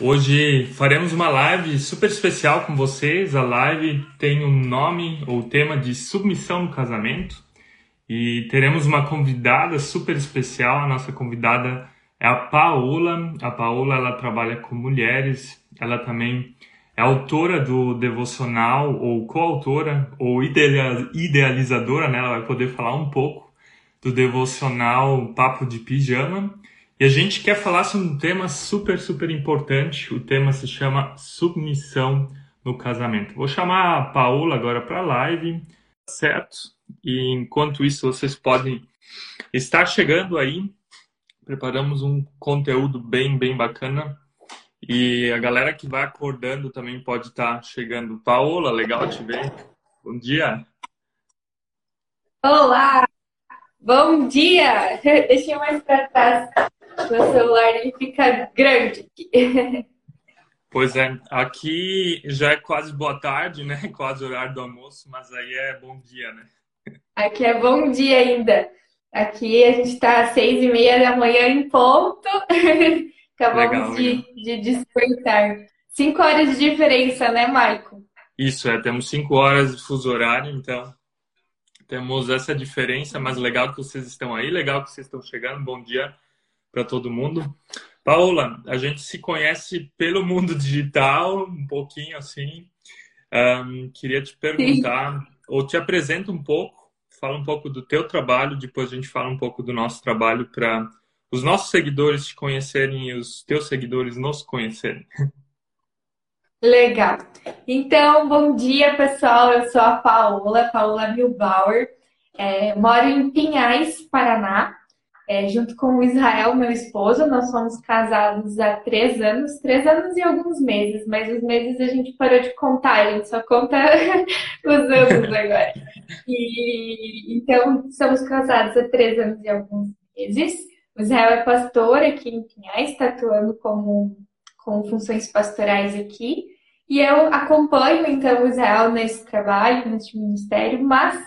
Hoje faremos uma live super especial com vocês. A live tem o um nome ou tema de submissão no casamento e teremos uma convidada super especial. A nossa convidada é a Paola. A Paola ela trabalha com mulheres. Ela também é autora do devocional ou coautora ou idealizadora, né? Ela vai poder falar um pouco do devocional Papo de Pijama. E a gente quer falar sobre um tema super, super importante. O tema se chama submissão no casamento. Vou chamar a Paola agora para a live, certo? E enquanto isso, vocês podem estar chegando aí. Preparamos um conteúdo bem, bem bacana. E a galera que vai acordando também pode estar chegando. Paola, legal te ver. Bom dia. Olá, bom dia. Deixa eu mais para trás. Meu celular ele fica grande aqui. Pois é, aqui já é quase boa tarde, né? Quase horário do almoço, mas aí é bom dia, né? Aqui é bom dia ainda. Aqui a gente está às seis e meia da manhã em ponto. Acabamos legal, de, legal. de despertar. Cinco horas de diferença, né, Maico? Isso, é. Temos cinco horas de fuso horário, então temos essa diferença, mas legal que vocês estão aí, legal que vocês estão chegando. Bom dia para todo mundo. Paula, a gente se conhece pelo mundo digital, um pouquinho assim. Um, queria te perguntar, Sim. ou te apresenta um pouco, fala um pouco do teu trabalho, depois a gente fala um pouco do nosso trabalho para os nossos seguidores te conhecerem e os teus seguidores nos conhecerem. Legal. Então, bom dia, pessoal. Eu sou a Paola, Paola Milbauer. É, moro em Pinhais, Paraná é, junto com o Israel, meu esposo. Nós somos casados há três anos, três anos e alguns meses, mas os meses a gente parou de contar, a gente só conta os anos agora. E, então, somos casados há três anos e alguns meses. O Israel é pastor aqui em Pinhais, está atuando como, com funções pastorais aqui. E eu acompanho, então, o Israel nesse trabalho, nesse ministério, mas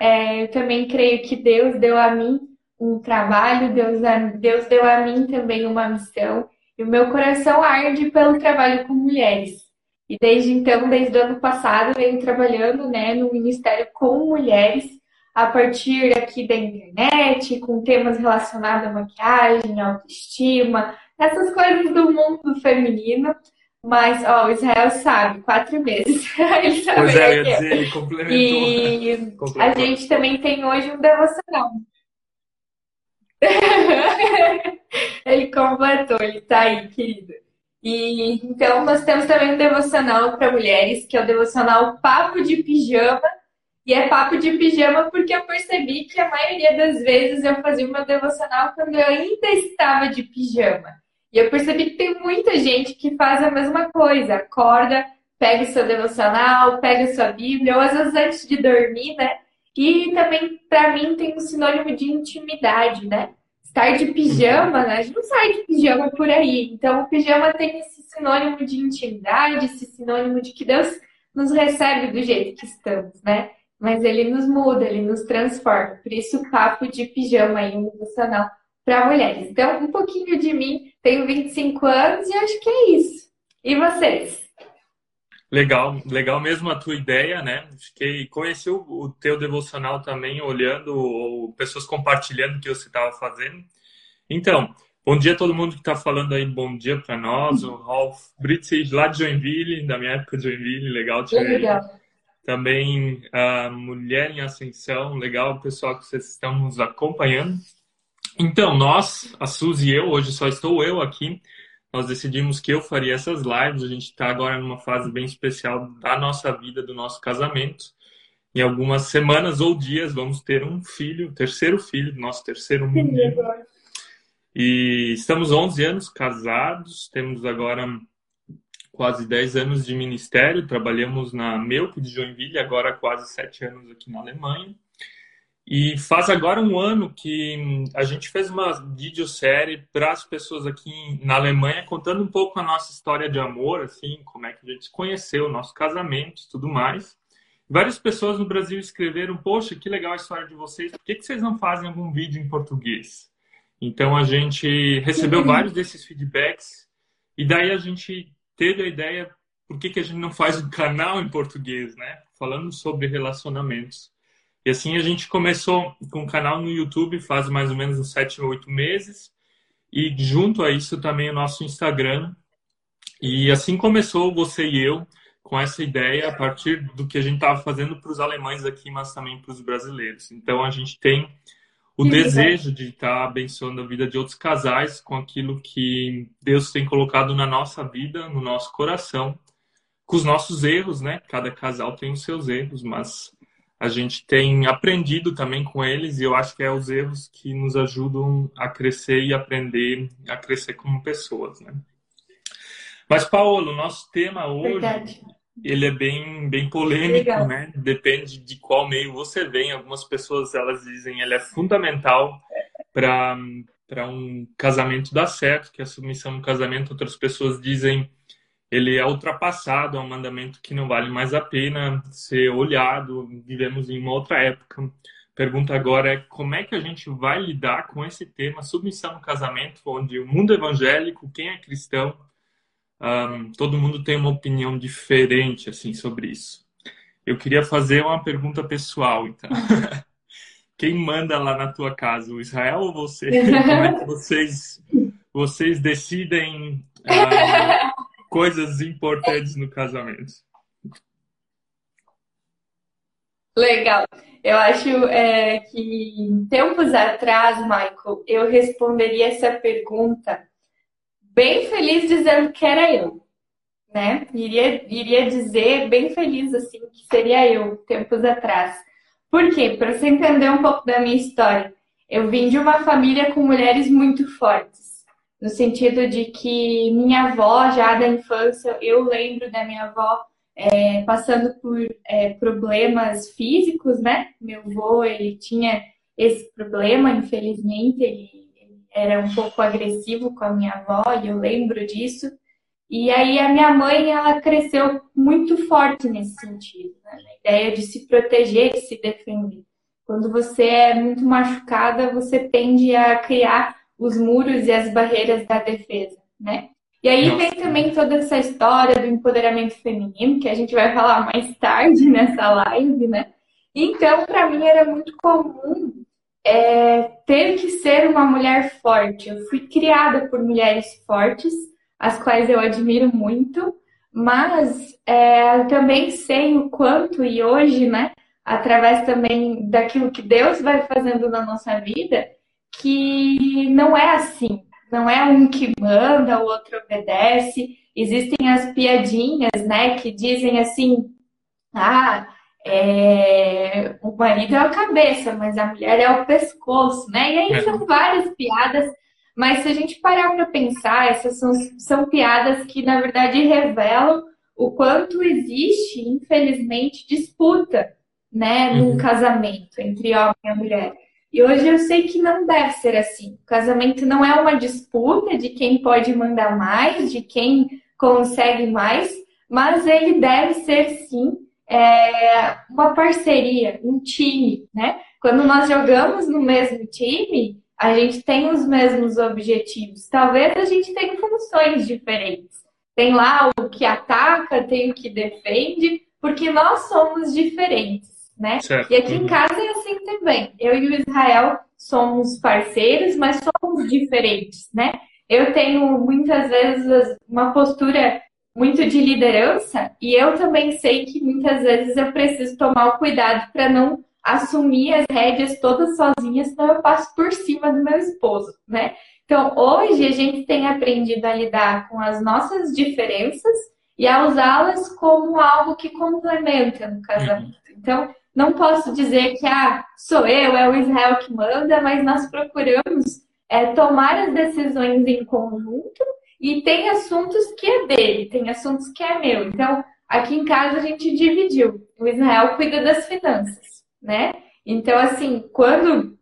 é, também creio que Deus deu a mim um trabalho, Deus, Deus deu a mim também uma missão. E o meu coração arde pelo trabalho com mulheres. E desde então, desde o ano passado, venho trabalhando né, no Ministério com mulheres, a partir aqui da internet, com temas relacionados à maquiagem, autoestima, essas coisas do mundo feminino. Mas, ó, o Israel sabe, quatro meses. ele sabe pois é, eu ia dizer, ele complementou. E complementou. a gente também tem hoje um devocional. ele completou, ele tá aí, querido. E então nós temos também um devocional para mulheres, que é o devocional Papo de Pijama. E é papo de pijama porque eu percebi que a maioria das vezes eu fazia o meu devocional quando eu ainda estava de pijama. E eu percebi que tem muita gente que faz a mesma coisa, acorda, pega o seu devocional, pega a sua Bíblia, ou às vezes antes de dormir, né? E também, para mim, tem um sinônimo de intimidade, né? Estar de pijama, né? A gente não sai de pijama por aí. Então, o pijama tem esse sinônimo de intimidade, esse sinônimo de que Deus nos recebe do jeito que estamos, né? Mas ele nos muda, ele nos transforma. Por isso, o papo de pijama aí, devocional para mulheres. Então, um pouquinho de mim. Tenho 25 anos e acho que é isso. E vocês? Legal, legal mesmo a tua ideia, né? Fiquei, conheci o, o teu devocional também, olhando, ou pessoas compartilhando o que você estava fazendo. Então, bom dia a todo mundo que está falando aí, bom dia para nós, o Ralph British lá de Joinville, da minha época de Joinville, legal te ver. Também a Mulher em Ascensão, legal o pessoal que vocês estão nos acompanhando. Então, nós, a Suzy e eu, hoje só estou eu aqui, nós decidimos que eu faria essas lives. A gente está agora numa fase bem especial da nossa vida, do nosso casamento. Em algumas semanas ou dias vamos ter um filho, terceiro filho, nosso terceiro menino. E estamos 11 anos casados, temos agora quase 10 anos de ministério, trabalhamos na Melco de Joinville, agora quase 7 anos aqui na Alemanha. E faz agora um ano que a gente fez uma videosérie para as pessoas aqui na Alemanha, contando um pouco a nossa história de amor, assim, como é que a gente se conheceu, nosso casamento e tudo mais. Várias pessoas no Brasil escreveram: Poxa, que legal a história de vocês, por que, que vocês não fazem algum vídeo em português? Então a gente recebeu vários desses feedbacks E daí a gente teve a ideia, por que, que a gente não faz um canal em português, né? Falando sobre relacionamentos. E assim a gente começou com o canal no YouTube faz mais ou menos uns sete ou oito meses. E junto a isso também o nosso Instagram. E assim começou você e eu com essa ideia a partir do que a gente estava fazendo para os alemães aqui, mas também para os brasileiros. Então a gente tem o desejo de estar tá abençoando a vida de outros casais com aquilo que Deus tem colocado na nossa vida, no nosso coração, com os nossos erros, né? Cada casal tem os seus erros, mas a gente tem aprendido também com eles e eu acho que é os erros que nos ajudam a crescer e aprender a crescer como pessoas, né? Mas Paulo, nosso tema hoje Verdade ele é bem, bem polêmico, Legal. né? Depende de qual meio você vem. Algumas pessoas elas dizem ele é fundamental para para um casamento dar certo, que a submissão no casamento. Outras pessoas dizem ele é ultrapassado, é um mandamento que não vale mais a pena ser olhado. Vivemos em uma outra época. Pergunta agora é como é que a gente vai lidar com esse tema submissão no casamento, onde o mundo evangélico, quem é cristão, um, todo mundo tem uma opinião diferente assim sobre isso. Eu queria fazer uma pergunta pessoal, então. Quem manda lá na tua casa, o Israel ou você? Como é que vocês, vocês decidem coisas importantes no casamento? Legal. Eu acho é, que tempos atrás, Michael, eu responderia essa pergunta bem feliz dizendo que era eu, né? Iria, iria dizer bem feliz assim que seria eu tempos atrás. Por quê? Para você entender um pouco da minha história. Eu vim de uma família com mulheres muito fortes, no sentido de que minha avó, já da infância, eu lembro da minha avó é, passando por é, problemas físicos, né? Meu avô, ele tinha esse problema, infelizmente, ele era um pouco agressivo com a minha avó, e eu lembro disso. E aí a minha mãe, ela cresceu muito forte nesse sentido, né? a ideia de se proteger, de se defender. Quando você é muito machucada, você tende a criar os muros e as barreiras da defesa, né? E aí vem também toda essa história do empoderamento feminino, que a gente vai falar mais tarde nessa live, né? Então, para mim era muito comum é, ter que ser uma mulher forte. Eu fui criada por mulheres fortes, as quais eu admiro muito, mas é, também sei o quanto, e hoje, né, através também daquilo que Deus vai fazendo na nossa vida, que não é assim. Não é um que manda, o outro obedece. Existem as piadinhas, né, que dizem assim: ah, é, o marido é a cabeça, mas a mulher é o pescoço, né? E aí é. são várias piadas, mas se a gente parar para pensar, essas são, são piadas que na verdade revelam o quanto existe, infelizmente, disputa, né, no uhum. casamento entre homem e mulher. E hoje eu sei que não deve ser assim. O casamento não é uma disputa de quem pode mandar mais, de quem consegue mais, mas ele deve ser sim é, uma parceria, um time, né? Quando nós jogamos no mesmo time, a gente tem os mesmos objetivos. Talvez a gente tenha funções diferentes. Tem lá o que ataca, tem o que defende, porque nós somos diferentes, né? Certo. E aqui em casa é assim também. Eu e o Israel somos parceiros, mas somos diferentes, né? Eu tenho muitas vezes uma postura muito de liderança e eu também sei que muitas vezes eu preciso tomar o cuidado para não assumir as rédeas todas sozinha, senão eu passo por cima do meu esposo, né? Então, hoje a gente tem aprendido a lidar com as nossas diferenças e a usá-las como algo que complementa no casamento. Uhum. Então, não posso dizer que ah, sou eu, é o Israel que manda, mas nós procuramos é, tomar as decisões em conjunto e tem assuntos que é dele, tem assuntos que é meu. Então, aqui em casa a gente dividiu. O Israel cuida das finanças, né? Então, assim, quando.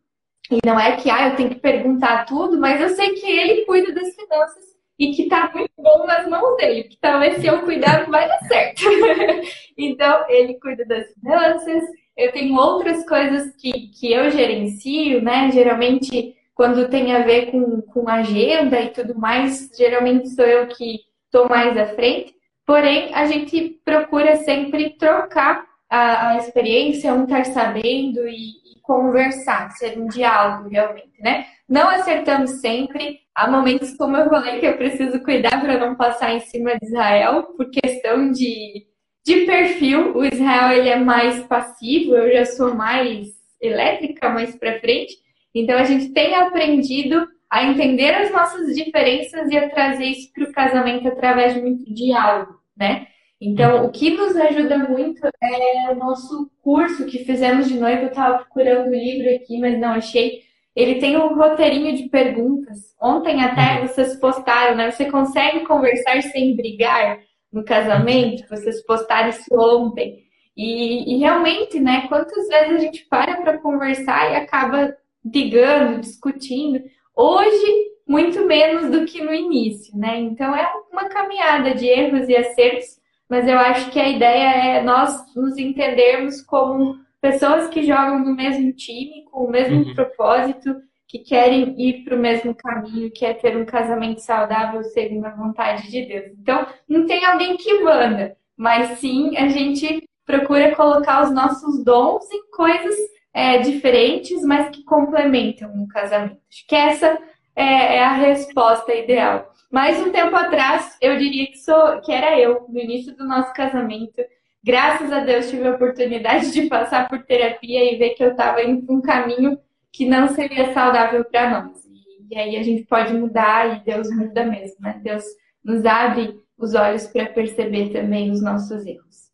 E não é que ah, eu tenho que perguntar tudo, mas eu sei que ele cuida das finanças e que tá muito bom nas mãos dele, que talvez se eu cuidar não vai dar certo. então, ele cuida das finanças. Eu tenho outras coisas que, que eu gerencio, né? Geralmente quando tem a ver com, com agenda e tudo mais, geralmente sou eu que, estou mais à frente. Porém, a gente procura sempre trocar a, a experiência, um estar sabendo e, e, conversar, ser um diálogo realmente, né? Não acertamos sempre. Há momentos, como eu falei, que eu preciso cuidar para não passar em cima de Israel, por questão de, de perfil. O Israel ele é mais passivo, eu já sou mais elétrica, mais para frente. Então, a gente tem aprendido a entender as nossas diferenças e a trazer isso para o casamento através de muito diálogo, né? Então, o que nos ajuda muito é o nosso curso que fizemos de noiva. Eu estava procurando o livro aqui, mas não achei. Ele tem um roteirinho de perguntas. Ontem até uhum. vocês postaram, né? Você consegue conversar sem brigar no casamento? Vocês postaram isso ontem. E, e realmente, né? Quantas vezes a gente para para conversar e acaba brigando, discutindo? Hoje, muito menos do que no início, né? Então, é uma caminhada de erros e acertos mas eu acho que a ideia é nós nos entendermos como pessoas que jogam no mesmo time, com o mesmo uhum. propósito, que querem ir para o mesmo caminho, que é ter um casamento saudável segundo a vontade de Deus. Então, não tem alguém que manda, mas sim a gente procura colocar os nossos dons em coisas é, diferentes, mas que complementam um casamento. Acho que essa é, é a resposta ideal. Mas um tempo atrás, eu diria que, sou, que era eu, no início do nosso casamento. Graças a Deus tive a oportunidade de passar por terapia e ver que eu estava indo um caminho que não seria saudável para nós. E, e aí a gente pode mudar e Deus muda mesmo, né? Deus nos abre os olhos para perceber também os nossos erros.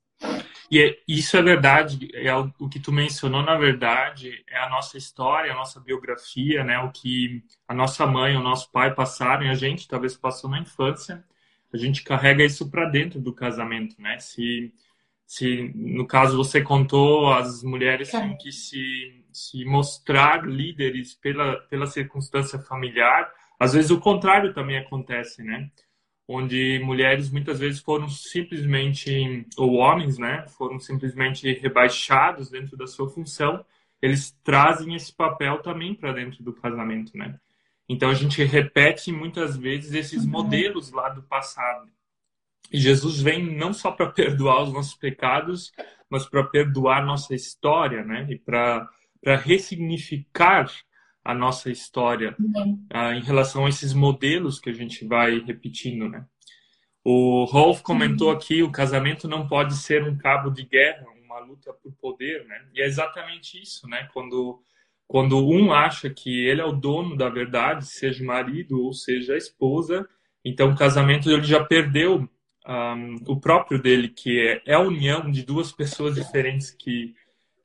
E é, isso é verdade, é o, o, que tu mencionou, na verdade, é a nossa história, a nossa biografia, né? O que a nossa mãe, o nosso pai passaram e a gente talvez passou na infância. A gente carrega isso para dentro do casamento, né? Se, se no caso você contou, as mulheres têm que se, se mostrar líderes pela, pela circunstância familiar. Às vezes o contrário também acontece, né? onde mulheres muitas vezes foram simplesmente, ou homens, né, foram simplesmente rebaixados dentro da sua função, eles trazem esse papel também para dentro do casamento, né? Então a gente repete muitas vezes esses uhum. modelos lá do passado. E Jesus vem não só para perdoar os nossos pecados, mas para perdoar nossa história, né? E para ressignificar a nossa história uhum. uh, em relação a esses modelos que a gente vai repetindo, né? O Rolf comentou uhum. aqui, o casamento não pode ser um cabo de guerra, uma luta por poder, né? E é exatamente isso, né? Quando quando um acha que ele é o dono da verdade, seja o marido ou seja a esposa, então o casamento ele já perdeu um, o próprio dele, que é, é a união de duas pessoas diferentes que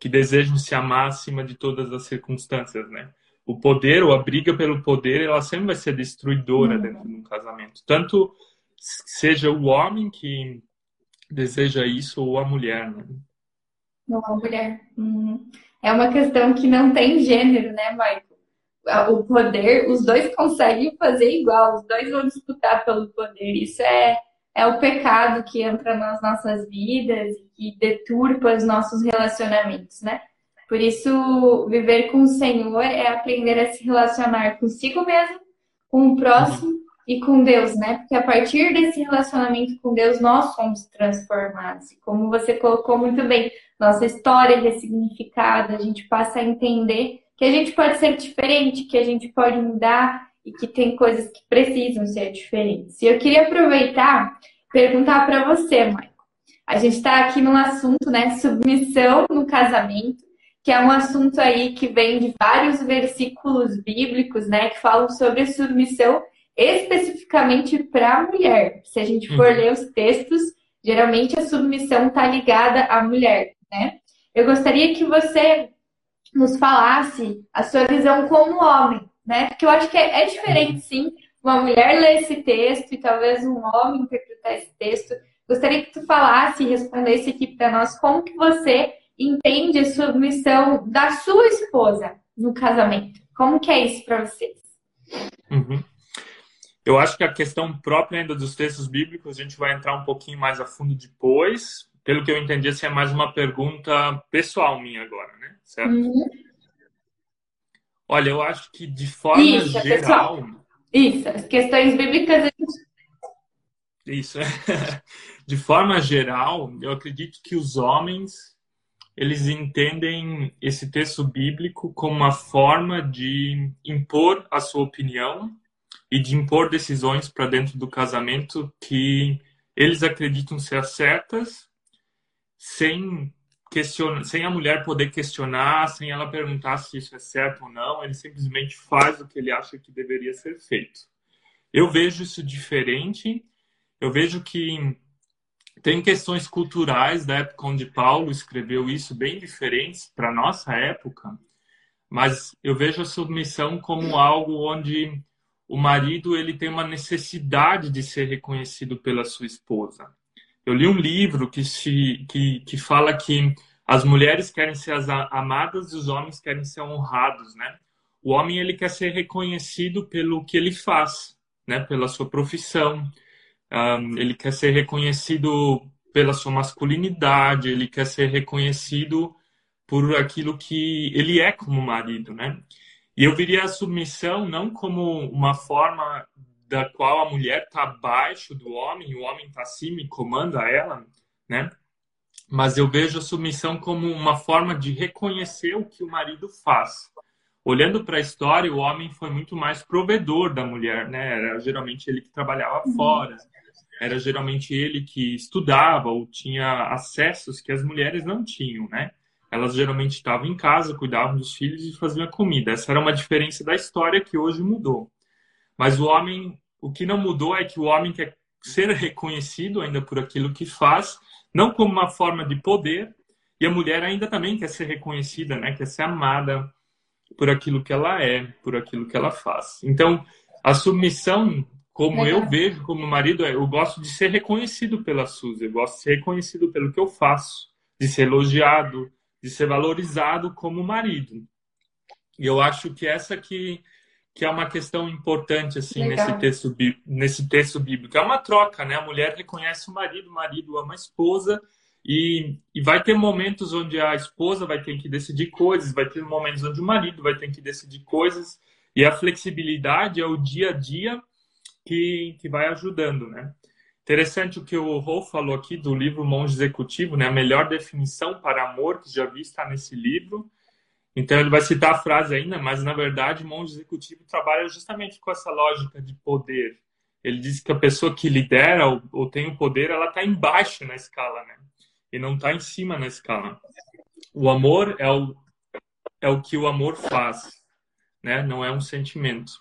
que desejam se amar acima de todas as circunstâncias, né? o poder ou a briga pelo poder, ela sempre vai ser destruidora uhum. dentro de um casamento. Tanto seja o homem que deseja isso ou a mulher, né? Ou a mulher. Uhum. É uma questão que não tem gênero, né, Michael? O poder, os dois conseguem fazer igual, os dois vão disputar pelo poder. Isso é, é o pecado que entra nas nossas vidas e deturpa os nossos relacionamentos, né? Por isso, viver com o Senhor é aprender a se relacionar consigo mesmo, com o próximo e com Deus, né? Porque a partir desse relacionamento com Deus, nós somos transformados. Como você colocou muito bem, nossa história é ressignificada, a gente passa a entender que a gente pode ser diferente, que a gente pode mudar e que tem coisas que precisam ser diferentes. E eu queria aproveitar perguntar para você, Michael. A gente está aqui num assunto, né? Submissão no casamento que é um assunto aí que vem de vários versículos bíblicos, né, que falam sobre submissão especificamente para a mulher. Se a gente for uhum. ler os textos, geralmente a submissão está ligada à mulher, né? Eu gostaria que você nos falasse a sua visão como homem, né? Porque eu acho que é, é diferente, sim, uma mulher ler esse texto e talvez um homem interpretar esse texto. Gostaria que tu falasse e respondesse aqui para nós como que você entende a submissão da sua esposa no casamento. Como que é isso para vocês? Uhum. Eu acho que a questão própria ainda dos textos bíblicos a gente vai entrar um pouquinho mais a fundo depois. Pelo que eu entendi, assim, é mais uma pergunta pessoal minha agora, né? Certo? Uhum. Olha, eu acho que de forma isso, geral. Pessoal. Isso, as questões bíblicas. Isso. De forma geral, eu acredito que os homens eles entendem esse texto bíblico como uma forma de impor a sua opinião e de impor decisões para dentro do casamento que eles acreditam ser certas, sem questiona, sem a mulher poder questionar, sem ela perguntar se isso é certo ou não, ele simplesmente faz o que ele acha que deveria ser feito. Eu vejo isso diferente. Eu vejo que tem questões culturais da época onde Paulo escreveu isso bem diferentes para nossa época, mas eu vejo a submissão como algo onde o marido ele tem uma necessidade de ser reconhecido pela sua esposa. Eu li um livro que, se, que, que fala que as mulheres querem ser as amadas e os homens querem ser honrados, né? O homem ele quer ser reconhecido pelo que ele faz, né? Pela sua profissão. Um, ele quer ser reconhecido pela sua masculinidade. Ele quer ser reconhecido por aquilo que ele é como marido, né? E eu viria a submissão não como uma forma da qual a mulher está abaixo do homem, o homem está acima e comanda ela, né? Mas eu vejo a submissão como uma forma de reconhecer o que o marido faz. Olhando para a história, o homem foi muito mais provedor da mulher, né? Era geralmente ele que trabalhava uhum. fora, era geralmente ele que estudava ou tinha acessos que as mulheres não tinham, né? Elas geralmente estavam em casa, cuidavam dos filhos e faziam a comida. Essa era uma diferença da história que hoje mudou. Mas o homem, o que não mudou é que o homem quer ser reconhecido ainda por aquilo que faz, não como uma forma de poder, e a mulher ainda também quer ser reconhecida, né? Quer ser amada por aquilo que ela é, por aquilo que ela faz. Então, a submissão, como eu vejo como marido, é, eu gosto de ser reconhecido pela Suzy, eu gosto de ser reconhecido pelo que eu faço, de ser elogiado, de ser valorizado como marido. E eu acho que essa que que é uma questão importante assim nesse texto nesse texto bíblico. É uma troca né? A mulher reconhece o marido o marido ama a esposa e, e vai ter momentos onde a esposa vai ter que decidir coisas vai ter momentos onde o marido vai ter que decidir coisas e a flexibilidade é o dia a dia que, que vai ajudando né? Interessante o que o Rolf falou aqui do livro Monge Executivo né? A melhor definição para amor que já vi está nesse livro então ele vai citar a frase ainda, mas na verdade o monge executivo trabalha justamente com essa lógica de poder. Ele diz que a pessoa que lidera ou, ou tem o poder, ela está embaixo na escala, né? E não está em cima na escala. O amor é o, é o que o amor faz, né? Não é um sentimento.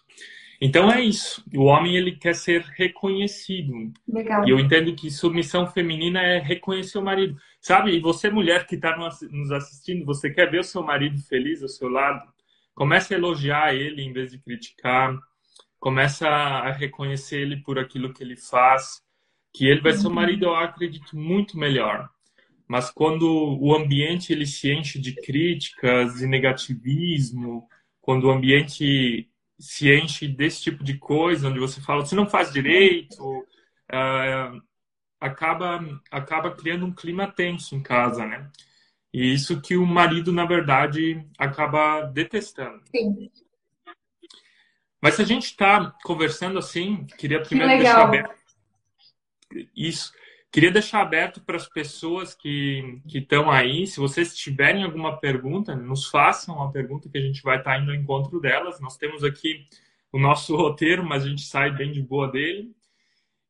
Então é isso. O homem ele quer ser reconhecido. Legal. E eu entendo que submissão feminina é reconhecer o marido. Sabe? E você mulher que está nos assistindo, você quer ver o seu marido feliz ao seu lado? Comece a elogiar ele em vez de criticar. Começa a reconhecer ele por aquilo que ele faz, que ele vai ser um marido, eu acredito, muito melhor. Mas quando o ambiente ele se enche de críticas e negativismo, quando o ambiente se enche desse tipo de coisa, onde você fala, você não faz direito, uh, acaba, acaba criando um clima tenso em casa, né? E isso que o marido, na verdade, acaba detestando. Sim. Mas se a gente está conversando assim, queria primeiro que deixar aberto. Isso. Queria deixar aberto para as pessoas que estão aí. Se vocês tiverem alguma pergunta, nos façam uma pergunta que a gente vai estar tá indo ao encontro delas. Nós temos aqui o nosso roteiro, mas a gente sai bem de boa dele.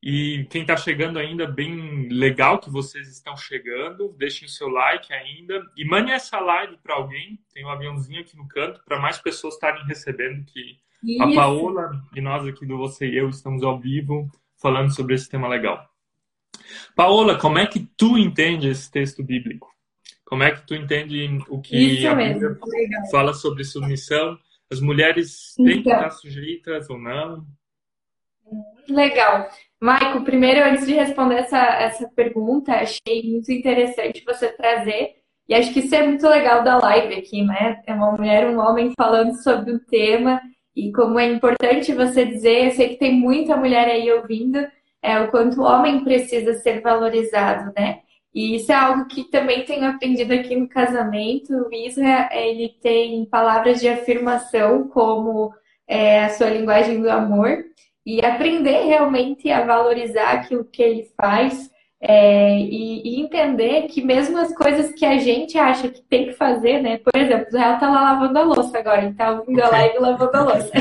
E quem está chegando ainda, bem legal que vocês estão chegando. Deixem o seu like ainda. E mande essa live para alguém. Tem um aviãozinho aqui no canto para mais pessoas estarem recebendo que Isso. a Paola e nós aqui do Você e Eu estamos ao vivo falando sobre esse tema legal. Paola, como é que tu entende esse texto bíblico? Como é que tu entende o que Isso a Bíblia fala sobre submissão? As mulheres têm então. que estar sujeitas ou não? Legal. Maico, primeiro, antes de responder essa, essa pergunta, achei muito interessante você trazer, e acho que isso é muito legal da live aqui, né? É uma mulher um homem falando sobre o tema, e como é importante você dizer, eu sei que tem muita mulher aí ouvindo, é, o quanto o homem precisa ser valorizado, né? E isso é algo que também tenho aprendido aqui no casamento. O Isra, ele tem palavras de afirmação como é, a sua linguagem do amor. E aprender realmente a valorizar aquilo que ele faz é, e, e, entender que mesmo as coisas que a gente acha que tem que fazer, né? Por exemplo, o Israel tá lá lavando a louça agora, ele tá ouvindo a live lavando a louça.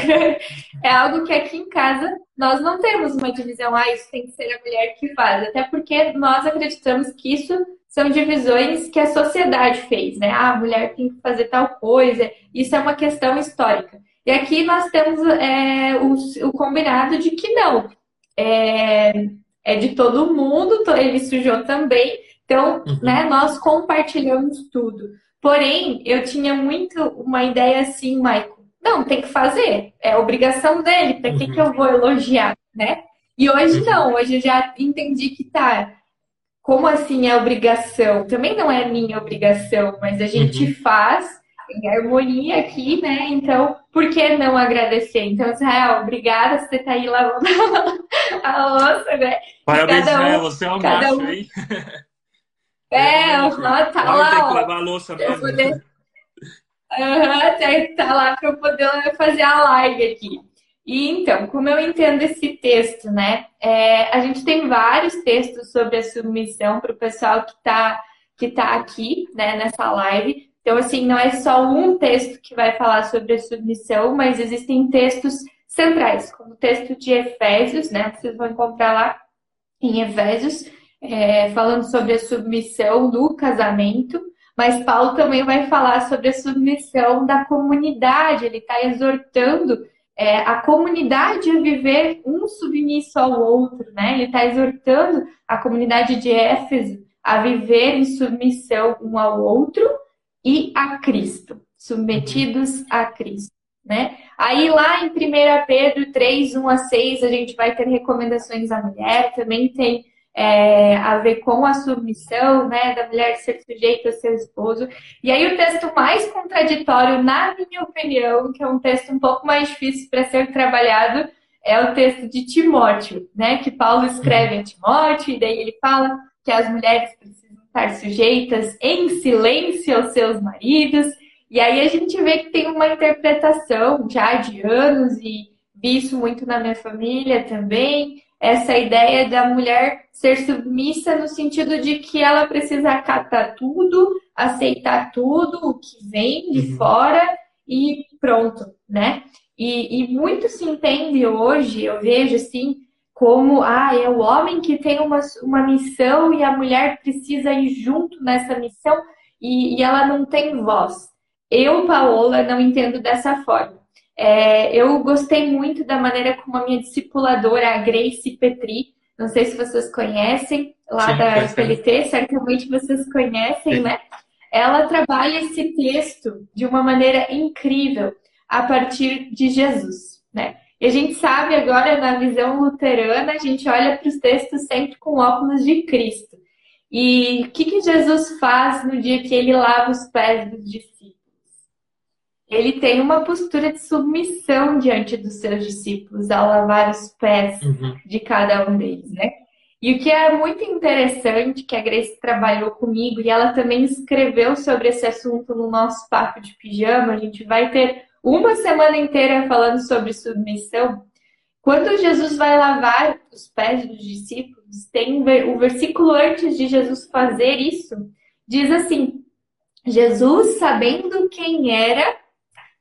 é algo que aqui em casa nós não temos uma divisão, ah, isso tem que ser a mulher que faz. Até porque nós acreditamos que isso são divisões que a sociedade fez, né? Ah, a mulher tem que fazer tal coisa. Isso é uma questão histórica. E aqui nós temos é, o, o combinado de que não. É, é de todo mundo, ele sujou também. Então, uhum. né, nós compartilhamos tudo. Porém, eu tinha muito uma ideia assim, Maico. Não, tem que fazer. É obrigação dele. Para que, uhum. que eu vou elogiar, né? E hoje uhum. não. Hoje eu já entendi que tá. Como assim é obrigação? Também não é minha obrigação, mas a gente uhum. faz em harmonia aqui, né? Então, por que não agradecer? Então, Israel, obrigada, você tá aí lavando a louça, né? Parabéns, um, Israel, você é um macho, um... hein? É, lá tá lá, tem que lavar a louça mesmo. Poder... Uhum, tá lá para eu poder fazer a live aqui. E então, como eu entendo esse texto, né? É, a gente tem vários textos sobre a submissão para o pessoal que está que tá aqui, né, nessa live. Então, assim, não é só um texto que vai falar sobre a submissão, mas existem textos centrais, como o texto de Efésios, né? Vocês vão encontrar lá em Efésios, é, falando sobre a submissão do casamento. Mas Paulo também vai falar sobre a submissão da comunidade. Ele está exortando é, a comunidade a viver um submisso ao outro, né? Ele está exortando a comunidade de Éfeso a viver em submissão um ao outro e a Cristo, submetidos a Cristo. Né? Aí lá em 1 Pedro 3, 1 a 6, a gente vai ter recomendações à mulher, também tem é, a ver com a submissão, né, da mulher ser sujeita ao seu esposo. E aí o texto mais contraditório, na minha opinião, que é um texto um pouco mais difícil para ser trabalhado, é o texto de Timóteo, né, que Paulo escreve a Timóteo, e daí ele fala que as mulheres estar sujeitas em silêncio aos seus maridos. E aí a gente vê que tem uma interpretação já de anos, e vi isso muito na minha família também, essa ideia da mulher ser submissa no sentido de que ela precisa acatar tudo, aceitar tudo o que vem de uhum. fora e pronto, né? E, e muito se entende hoje, eu vejo assim, como ah, é o homem que tem uma, uma missão e a mulher precisa ir junto nessa missão e, e ela não tem voz. Eu, Paola, não entendo dessa forma. É, eu gostei muito da maneira como a minha discipuladora, a Grace Petri, não sei se vocês conhecem, lá Sim, da FLT, certamente vocês conhecem, Sim. né? Ela trabalha esse texto de uma maneira incrível a partir de Jesus, né? E a gente sabe agora, na visão luterana, a gente olha para os textos sempre com óculos de Cristo. E o que, que Jesus faz no dia que ele lava os pés dos discípulos? Ele tem uma postura de submissão diante dos seus discípulos ao lavar os pés uhum. de cada um deles, né? E o que é muito interessante, que a Grace trabalhou comigo e ela também escreveu sobre esse assunto no nosso papo de pijama, a gente vai ter uma semana inteira falando sobre submissão. Quando Jesus vai lavar os pés dos discípulos, tem o versículo antes de Jesus fazer isso, diz assim: Jesus, sabendo quem era,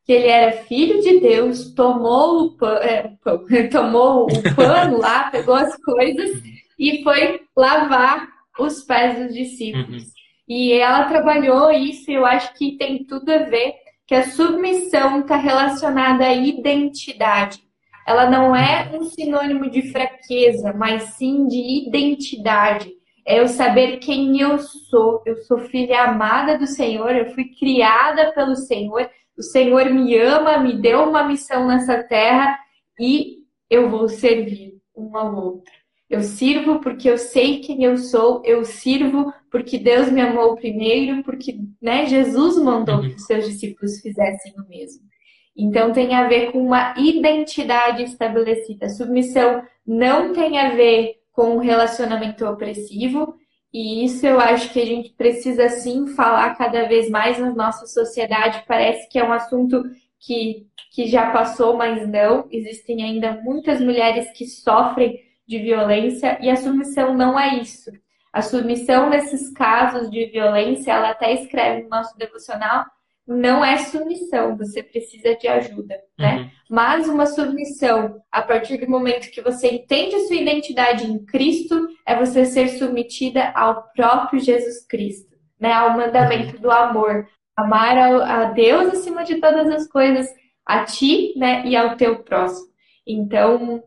que ele era filho de Deus, tomou o, pano, é, tomou o pano lá, pegou as coisas e foi lavar os pés dos discípulos. Uhum. E ela trabalhou isso, eu acho que tem tudo a ver que a submissão está relacionada à identidade. Ela não é um sinônimo de fraqueza, mas sim de identidade. É eu saber quem eu sou. Eu sou filha amada do Senhor, eu fui criada pelo Senhor. O Senhor me ama, me deu uma missão nessa terra e eu vou servir um ao outro. Eu sirvo porque eu sei quem eu sou, eu sirvo porque Deus me amou primeiro, porque né, Jesus mandou que os seus discípulos fizessem o mesmo. Então tem a ver com uma identidade estabelecida. Submissão não tem a ver com um relacionamento opressivo, e isso eu acho que a gente precisa sim falar cada vez mais na nossa sociedade. Parece que é um assunto que, que já passou, mas não. Existem ainda muitas mulheres que sofrem de violência e a submissão não é isso. A submissão nesses casos de violência, ela até escreve no nosso devocional, não é submissão, você precisa de ajuda, né? Uhum. Mas uma submissão, a partir do momento que você entende a sua identidade em Cristo, é você ser submetida ao próprio Jesus Cristo, né? Ao mandamento uhum. do amor, amar a Deus acima de todas as coisas, a ti, né, e ao teu próximo. Então,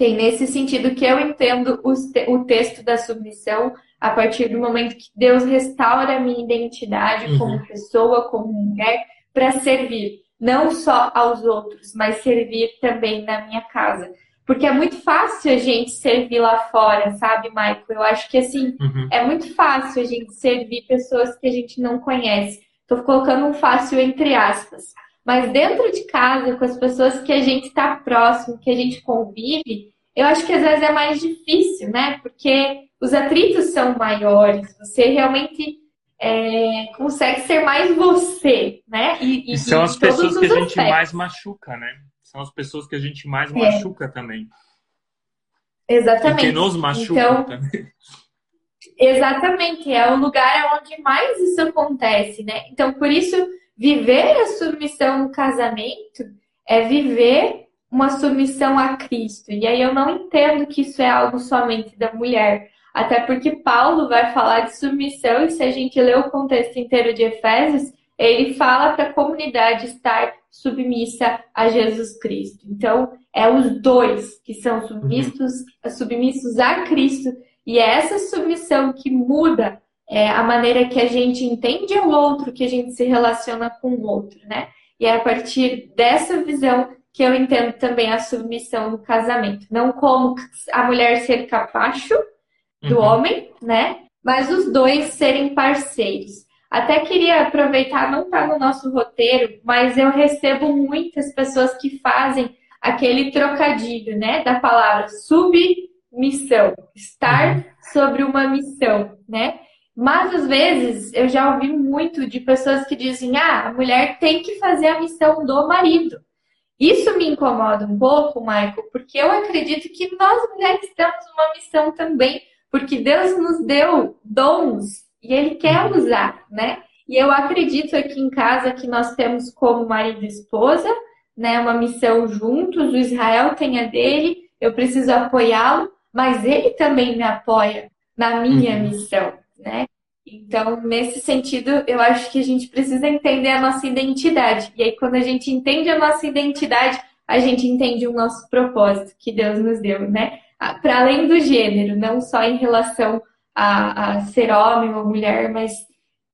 tem nesse sentido que eu entendo o texto da submissão a partir do momento que Deus restaura a minha identidade uhum. como pessoa, como mulher, para servir não só aos outros, mas servir também na minha casa. Porque é muito fácil a gente servir lá fora, sabe, Michael? Eu acho que assim, uhum. é muito fácil a gente servir pessoas que a gente não conhece. Estou colocando um fácil entre aspas. Mas dentro de casa, com as pessoas que a gente está próximo, que a gente convive, eu acho que às vezes é mais difícil, né? Porque os atritos são maiores, você realmente é, consegue ser mais você, né? E, e, são as pessoas que a gente aspectos. mais machuca, né? São as pessoas que a gente mais é. machuca também. Exatamente. E que nos machuca então, também. Exatamente, é o lugar onde mais isso acontece, né? Então, por isso, viver a submissão no casamento é viver uma submissão a Cristo. E aí eu não entendo que isso é algo somente da mulher. Até porque Paulo vai falar de submissão, e se a gente ler o contexto inteiro de Efésios, ele fala para a comunidade estar submissa a Jesus Cristo. Então, é os dois que são submissos, submissos a Cristo e é essa submissão que muda é, a maneira que a gente entende o outro, que a gente se relaciona com o outro, né? E é a partir dessa visão que eu entendo também a submissão no casamento. Não como a mulher ser capacho do uhum. homem, né? Mas os dois serem parceiros. Até queria aproveitar, não está no nosso roteiro, mas eu recebo muitas pessoas que fazem aquele trocadilho, né? Da palavra sub missão, estar uhum. sobre uma missão, né? Mas às vezes eu já ouvi muito de pessoas que dizem: ah, a mulher tem que fazer a missão do marido. Isso me incomoda um pouco, Michael, porque eu acredito que nós mulheres temos uma missão também, porque Deus nos deu dons e Ele quer uhum. usar, né? E eu acredito aqui em casa que nós temos como marido e esposa, né, uma missão juntos, o Israel tem a dele, eu preciso apoiá-lo, mas ele também me apoia na minha uhum. missão, né? Então, nesse sentido, eu acho que a gente precisa entender a nossa identidade. E aí, quando a gente entende a nossa identidade, a gente entende o nosso propósito que Deus nos deu, né? Para além do gênero, não só em relação a, a, ser homem ou mulher, mas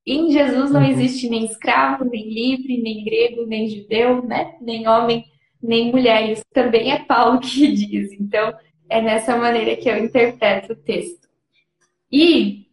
em Jesus não uhum. existe nem escravo, nem livre, nem grego, nem judeu, né? Nem homem, nem mulher. Isso também é Paulo que diz. Então, é nessa maneira que eu interpreto o texto. E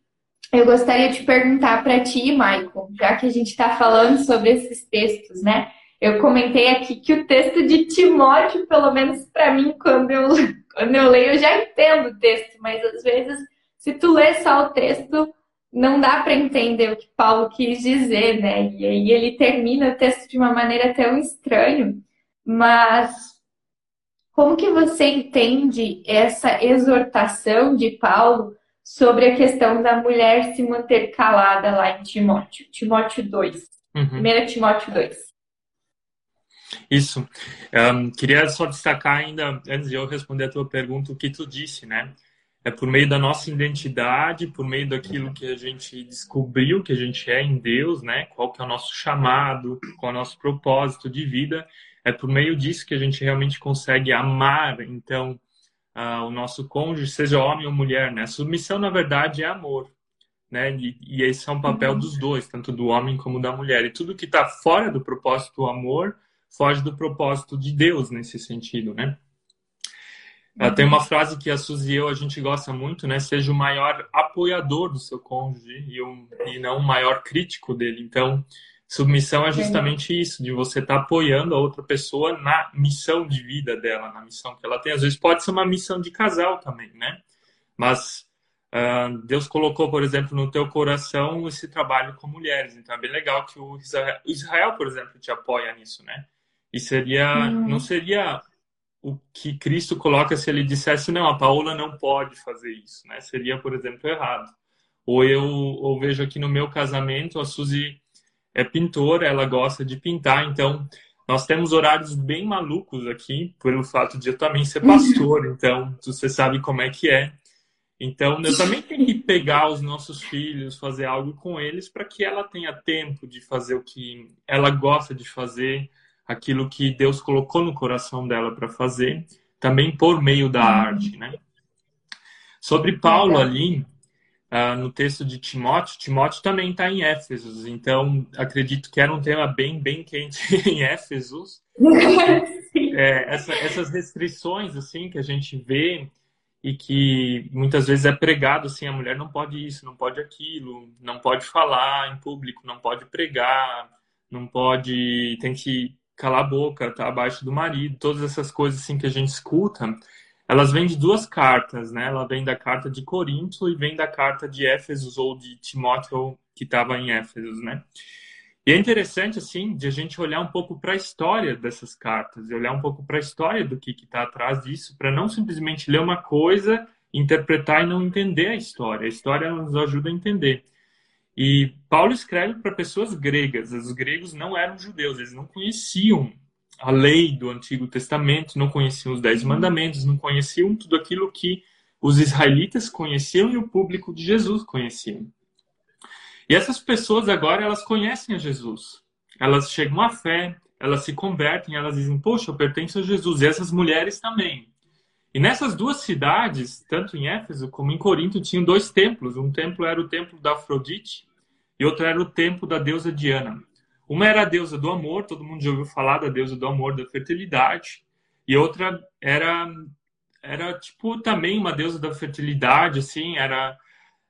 eu gostaria de perguntar para ti, Michael, já que a gente está falando sobre esses textos, né? Eu comentei aqui que o texto de Timóteo, pelo menos para mim, quando eu, quando eu leio, eu já entendo o texto, mas às vezes, se tu lê só o texto, não dá para entender o que Paulo quis dizer, né? E aí ele termina o texto de uma maneira tão estranha, mas como que você entende essa exortação de Paulo sobre a questão da mulher se manter calada lá em Timóteo? Timóteo 2. Uhum. 1 Timóteo 2. Isso. Um, queria só destacar ainda, antes de eu responder a tua pergunta, o que tu disse, né? É por meio da nossa identidade, por meio daquilo que a gente descobriu que a gente é em Deus, né? Qual que é o nosso chamado, qual é o nosso propósito de vida é por meio disso que a gente realmente consegue amar, então, uh, o nosso cônjuge, seja homem ou mulher, né? Submissão, na verdade, é amor, né? E, e esse é um papel uhum. dos dois, tanto do homem como da mulher. E tudo que está fora do propósito do amor foge do propósito de Deus nesse sentido, né? Uhum. Tem uma frase que a Suzy e eu a gente gosta muito, né? Seja o maior apoiador do seu cônjuge e, um, e não o maior crítico dele. Então, Submissão é justamente isso, de você estar tá apoiando a outra pessoa na missão de vida dela, na missão que ela tem. Às vezes pode ser uma missão de casal também, né? Mas uh, Deus colocou, por exemplo, no teu coração esse trabalho com mulheres. Então é bem legal que o Israel, por exemplo, te apoia nisso, né? E seria, uhum. não seria o que Cristo coloca se ele dissesse, não, a Paola não pode fazer isso, né? Seria, por exemplo, errado. Ou eu ou vejo aqui no meu casamento, a Suzy é pintora, ela gosta de pintar, então nós temos horários bem malucos aqui, pelo fato de eu também ser pastor, então você sabe como é que é. Então eu também tenho que pegar os nossos filhos, fazer algo com eles para que ela tenha tempo de fazer o que ela gosta de fazer, aquilo que Deus colocou no coração dela para fazer, também por meio da arte, né? Sobre Paulo ali, uh, no texto de Timóteo, Timóteo também está em Éfesos, então acredito que era um tema bem, bem quente em Éfesos. é, essa, essas restrições assim que a gente vê e que muitas vezes é pregado assim, a mulher não pode isso, não pode aquilo, não pode falar em público, não pode pregar, não pode, tem que calar a boca, tá abaixo do marido, todas essas coisas assim que a gente escuta, elas vêm de duas cartas, né? Ela vem da carta de Corinto e vem da carta de Éfesos ou de Timóteo que estava em Éfesos, né? E é interessante assim de a gente olhar um pouco para a história dessas cartas, e olhar um pouco para a história do que está atrás disso, para não simplesmente ler uma coisa, interpretar e não entender a história. A história nos ajuda a entender. E Paulo escreve para pessoas gregas. Os gregos não eram judeus, eles não conheciam a lei do Antigo Testamento, não conheciam os Dez Mandamentos, não conheciam tudo aquilo que os israelitas conheciam e o público de Jesus conheciam. E essas pessoas agora elas conhecem a Jesus. Elas chegam à fé, elas se convertem, elas dizem: "Poxa, eu pertenço a Jesus". E essas mulheres também. E nessas duas cidades, tanto em Éfeso como em Corinto, tinham dois templos. Um templo era o templo da Afrodite e outro era o templo da deusa Diana. Uma era a deusa do amor, todo mundo já ouviu falar da deusa do amor, da fertilidade, e outra era era tipo também uma deusa da fertilidade, assim, era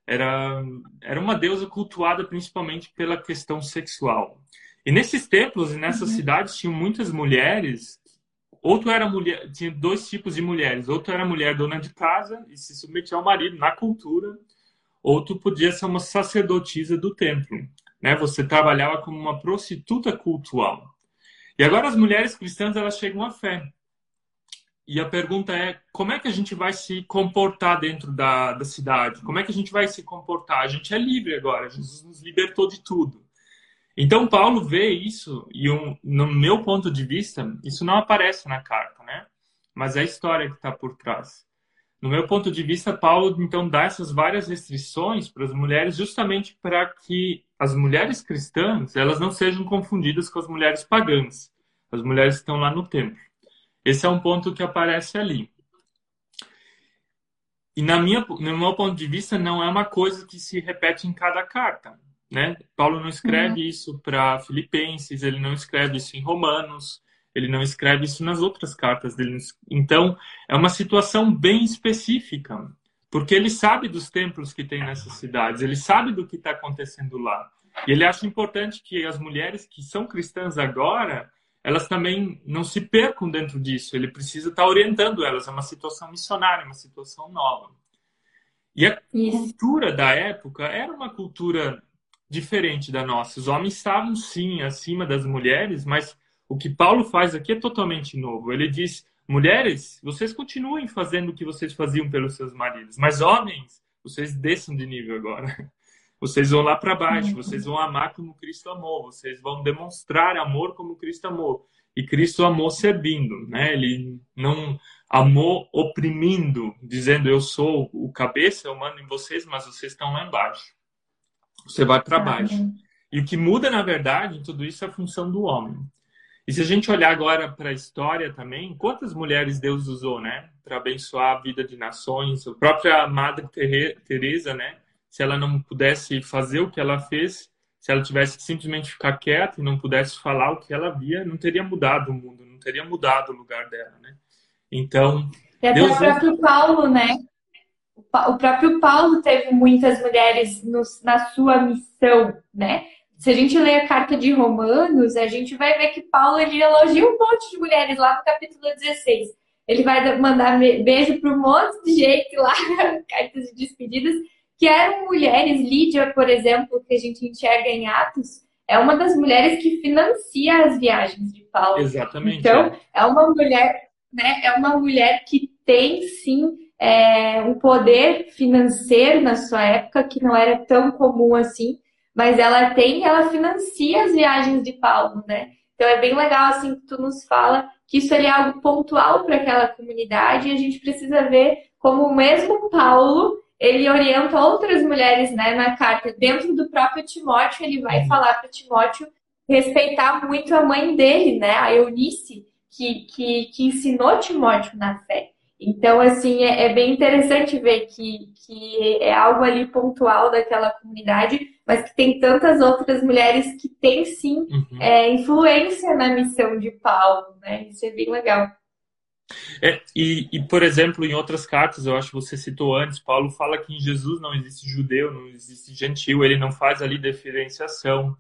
era era uma deusa cultuada principalmente pela questão sexual. E nesses templos e nessas uhum. cidades tinham muitas mulheres ou tu era mulher, tinha dois tipos de mulheres, ou tu era mulher dona de casa e se submetia ao marido na cultura, ou tu podia ser uma sacerdotisa do templo, né? Você trabalhava como uma prostituta cultual. E agora as mulheres cristãs elas chegam à fé. E a pergunta é como é que a gente vai se comportar dentro da, da cidade? Como é que a gente vai se comportar? A gente é livre agora. Jesus nos libertou de tudo. Então, Paulo vê isso, e um, no meu ponto de vista, isso não aparece na carta, né? Mas é a história que está por trás. No meu ponto de vista, Paulo então dá essas várias restrições para as mulheres, justamente para que as mulheres cristãs elas não sejam confundidas com as mulheres pagãs, as mulheres que estão lá no templo. Esse é um ponto que aparece ali. E na minha, no meu ponto de vista, não é uma coisa que se repete em cada carta. Né? Paulo não escreve uhum. isso para Filipenses, ele não escreve isso em Romanos, ele não escreve isso nas outras cartas dele. Então, é uma situação bem específica, porque ele sabe dos templos que tem nessas cidades, ele sabe do que está acontecendo lá. E ele acha importante que as mulheres que são cristãs agora, elas também não se percam dentro disso. Ele precisa estar tá orientando elas. É uma situação missionária, uma situação nova. E a Isso. cultura da época era uma cultura diferente da nossa. Os homens estavam sim acima das mulheres, mas o que Paulo faz aqui é totalmente novo. Ele diz: mulheres, vocês continuem fazendo o que vocês faziam pelos seus maridos, mas homens, vocês desçam de nível agora. Vocês vão lá para baixo, uhum. vocês vão amar como Cristo amou, vocês vão demonstrar amor como Cristo amou. E Cristo amou servindo, né? Ele não amou oprimindo, dizendo eu sou o cabeça, eu mando em vocês, mas vocês estão lá embaixo. Você vai para baixo. E o que muda, na verdade, em tudo isso é a função do homem. E se a gente olhar agora para a história também, quantas mulheres Deus usou, né, para abençoar a vida de nações? A própria Madre Teresa, né, se ela não pudesse fazer o que ela fez, se ela tivesse que simplesmente ficar quieta e não pudesse falar o que ela via, não teria mudado o mundo, não teria mudado o lugar dela, né? Então, e até Deus o próprio Paulo, né? o próprio Paulo teve muitas mulheres no, na sua missão, né? Se a gente ler a carta de Romanos, a gente vai ver que Paulo ele elogia um monte de mulheres lá no capítulo 16. Ele vai mandar beijo para um monte de gente lá, cartas de despedidas, que eram mulheres. Lídia, por exemplo, que a gente enxerga em Atos, é uma das mulheres que financia as viagens de Paulo. Exatamente. Então, é, é uma mulher, né? É uma mulher que tem sim é, um poder financeiro na sua época que não era tão comum assim, mas ela tem, ela financia as viagens de Paulo, né? Então é bem legal assim que tu nos fala que isso é algo pontual para aquela comunidade e a gente precisa ver como o mesmo Paulo ele orienta outras mulheres, né, na carta dentro do próprio Timóteo, ele vai falar para Timóteo respeitar muito a mãe dele, né, a Eunice, que, que, que ensinou Timóteo na fé. Então, assim, é, é, bem interessante ver que, que é algo ali pontual daquela comunidade, mas que tem tantas outras mulheres que têm sim uhum. é, influência na missão de Paulo, né? Isso é bem legal. É, e, e, por exemplo, em outras cartas, eu acho que você citou antes, Paulo fala que em Jesus não existe judeu, não existe gentil, ele não faz ali diferenciação,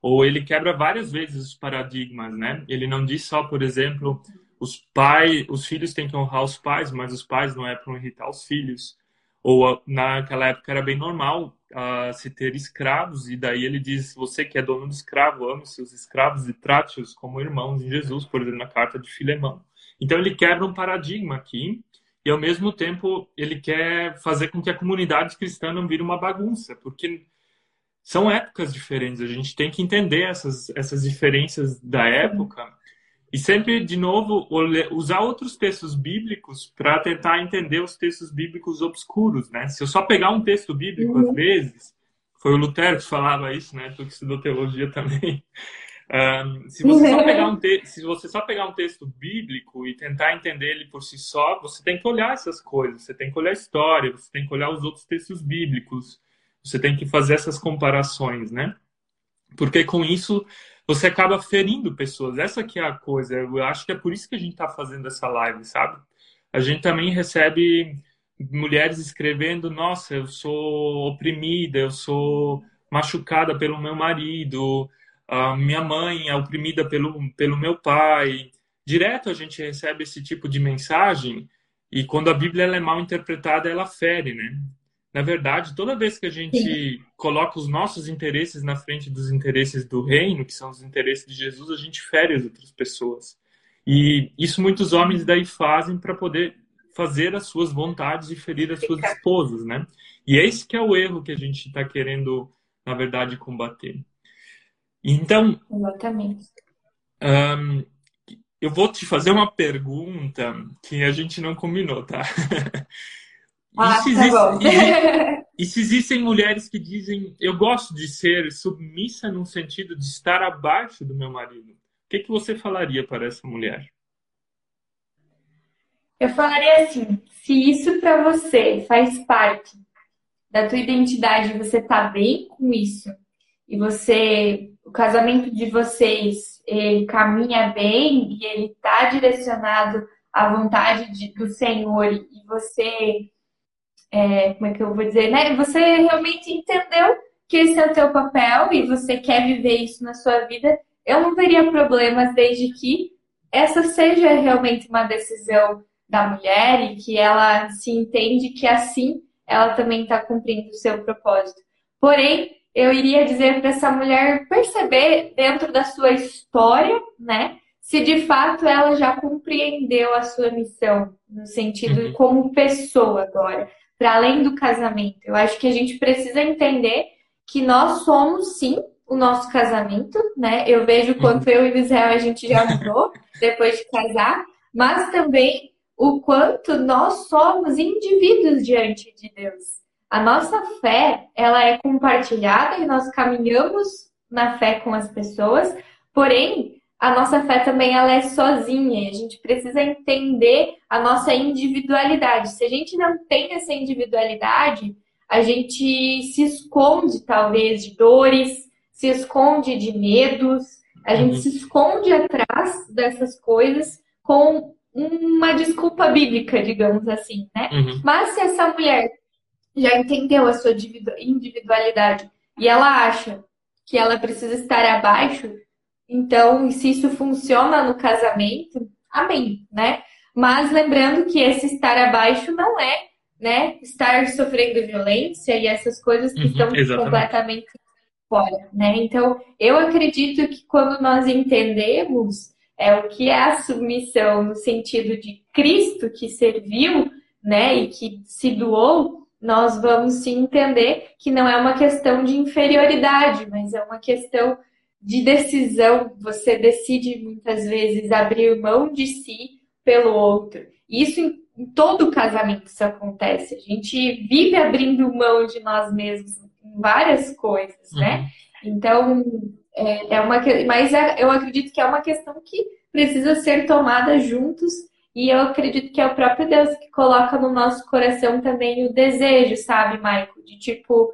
ou ele quebra várias vezes os paradigmas, né? Ele não diz só, por exemplo, os pais, os filhos têm que honrar os pais, mas os pais não é para irritar os filhos. Ou naquela época era bem normal uh, se ter escravos, e daí ele diz: você que é dono de escravo, ame seus escravos e trate-os como irmãos em Jesus, por exemplo, na carta de Filemão. Então ele quebra um paradigma aqui, e ao mesmo tempo ele quer fazer com que a comunidade cristã não vire uma bagunça, porque são épocas diferentes, a gente tem que entender essas, essas diferenças da época e sempre, de novo, usar outros textos bíblicos para tentar entender os textos bíblicos obscuros, né? Se eu só pegar um texto bíblico, uhum. às vezes, foi o Lutero que falava isso, né? Tu que estudou teologia também. Um, se, você só pegar um te... se você só pegar um texto bíblico e tentar entender ele por si só, você tem que olhar essas coisas, você tem que olhar a história, você tem que olhar os outros textos bíblicos, você tem que fazer essas comparações, né? Porque com isso você acaba ferindo pessoas. Essa que é a coisa. Eu acho que é por isso que a gente está fazendo essa live, sabe? A gente também recebe mulheres escrevendo: Nossa, eu sou oprimida, eu sou machucada pelo meu marido, a minha mãe é oprimida pelo, pelo meu pai. Direto a gente recebe esse tipo de mensagem e quando a Bíblia é mal interpretada, ela fere, né? Na verdade, toda vez que a gente Sim. coloca os nossos interesses na frente dos interesses do reino, que são os interesses de Jesus, a gente fere as outras pessoas. E isso muitos homens daí fazem para poder fazer as suas vontades e ferir as suas esposas, né? E esse que é o erro que a gente está querendo, na verdade, combater. Então, Exatamente. Um, eu vou te fazer uma pergunta que a gente não combinou, tá? Ah, e, se tá e, e, se existem mulheres que dizem eu gosto de ser submissa no sentido de estar abaixo do meu marido, o que, que você falaria para essa mulher? Eu falaria assim, se isso para você faz parte da tua identidade, você tá bem com isso e você, o casamento de vocês, ele caminha bem e ele tá direcionado à vontade de, do Senhor e você é, como é que eu vou dizer, né? Você realmente entendeu que esse é o teu papel e você quer viver isso na sua vida, eu não teria problemas desde que essa seja realmente uma decisão da mulher e que ela se entende que assim ela também está cumprindo o seu propósito. Porém, eu iria dizer para essa mulher perceber dentro da sua história, né, se de fato ela já compreendeu a sua missão, no sentido uhum. como pessoa agora para além do casamento. Eu acho que a gente precisa entender que nós somos sim o nosso casamento, né? Eu vejo quanto eu e o Israel a gente já mudou depois de casar, mas também o quanto nós somos indivíduos diante de Deus. A nossa fé, ela é compartilhada e nós caminhamos na fé com as pessoas, porém, a nossa fé também ela é sozinha. A gente precisa entender a nossa individualidade. Se a gente não tem essa individualidade, a gente se esconde talvez de dores, se esconde de medos, a gente uhum. se esconde atrás dessas coisas com uma desculpa bíblica, digamos assim, né? Uhum. Mas se essa mulher já entendeu a sua individualidade e ela acha que ela precisa estar abaixo então, se isso funciona no casamento, amém, né? Mas lembrando que esse estar abaixo não é, né, estar sofrendo violência e essas coisas que uhum, estão exatamente. completamente fora, né? Então, eu acredito que quando nós entendemos é o que é a submissão no sentido de Cristo que serviu, né, e que se doou, nós vamos sim entender que não é uma questão de inferioridade, mas é uma questão de decisão. Você decide muitas vezes abrir mão de si pelo outro. Isso em, em todo casamento isso acontece. A gente vive abrindo mão de nós mesmos em várias coisas, né? uhum. né? Então, é, é uma mas é, eu acredito que é uma questão que precisa ser tomada juntos e eu acredito que é o próprio Deus que coloca no nosso coração também o desejo, sabe, Maico? De tipo,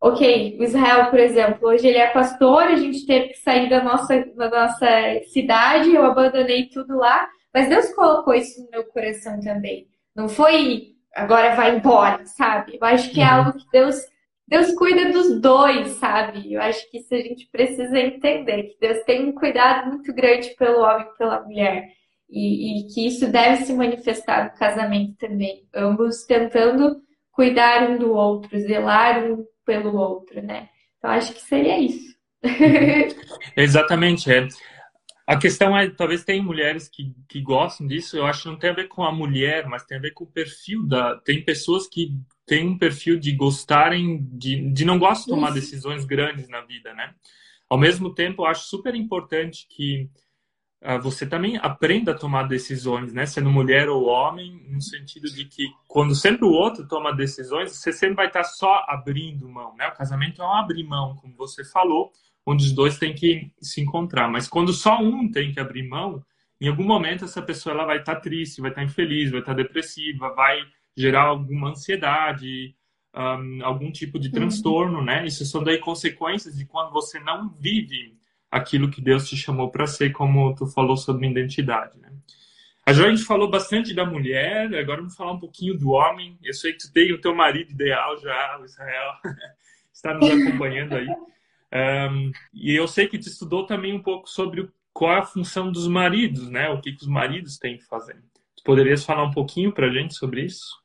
ok, o Israel, por exemplo, hoje ele é pastor, a gente teve que sair da nossa, da nossa cidade, eu abandonei tudo lá, mas Deus colocou isso no meu coração também. Não foi agora vai embora, sabe? Eu acho que é uhum. algo que Deus Deus cuida dos dois, sabe? Eu acho que isso a gente precisa entender, que Deus tem um cuidado muito grande pelo homem e pela mulher. E, e, que isso deve se manifestar no casamento também. Ambos tentando cuidar um do outro, zelar um pelo outro, né? Então acho que seria isso. Exatamente, é. A questão é, talvez tem mulheres que, que gostam disso, eu acho que não tem a ver com a mulher, mas tem a ver com o perfil da. Tem pessoas que têm um perfil de gostarem, de, de não gostam de tomar decisões grandes na vida, né? Ao mesmo tempo, eu acho super importante que você também aprenda a tomar decisões, né? Sendo mulher ou homem, no sentido de que quando sempre o outro toma decisões, você sempre vai estar só abrindo mão, né? O casamento é um abrir mão, como você falou onde os dois têm que se encontrar. Mas quando só um tem que abrir mão, em algum momento essa pessoa ela vai estar triste, vai estar infeliz, vai estar depressiva, vai gerar alguma ansiedade, um, algum tipo de uhum. transtorno, né? Isso são daí consequências de quando você não vive aquilo que Deus te chamou para ser, como tu falou sobre identidade, né? A gente falou bastante da mulher, agora vamos falar um pouquinho do homem. Eu sei que tu tem o teu marido ideal já, o Israel, está nos acompanhando aí. Um, e eu sei que tu estudou também um pouco sobre qual é a função dos maridos, né? O que, que os maridos têm que fazer. Tu poderias falar um pouquinho para a gente sobre isso?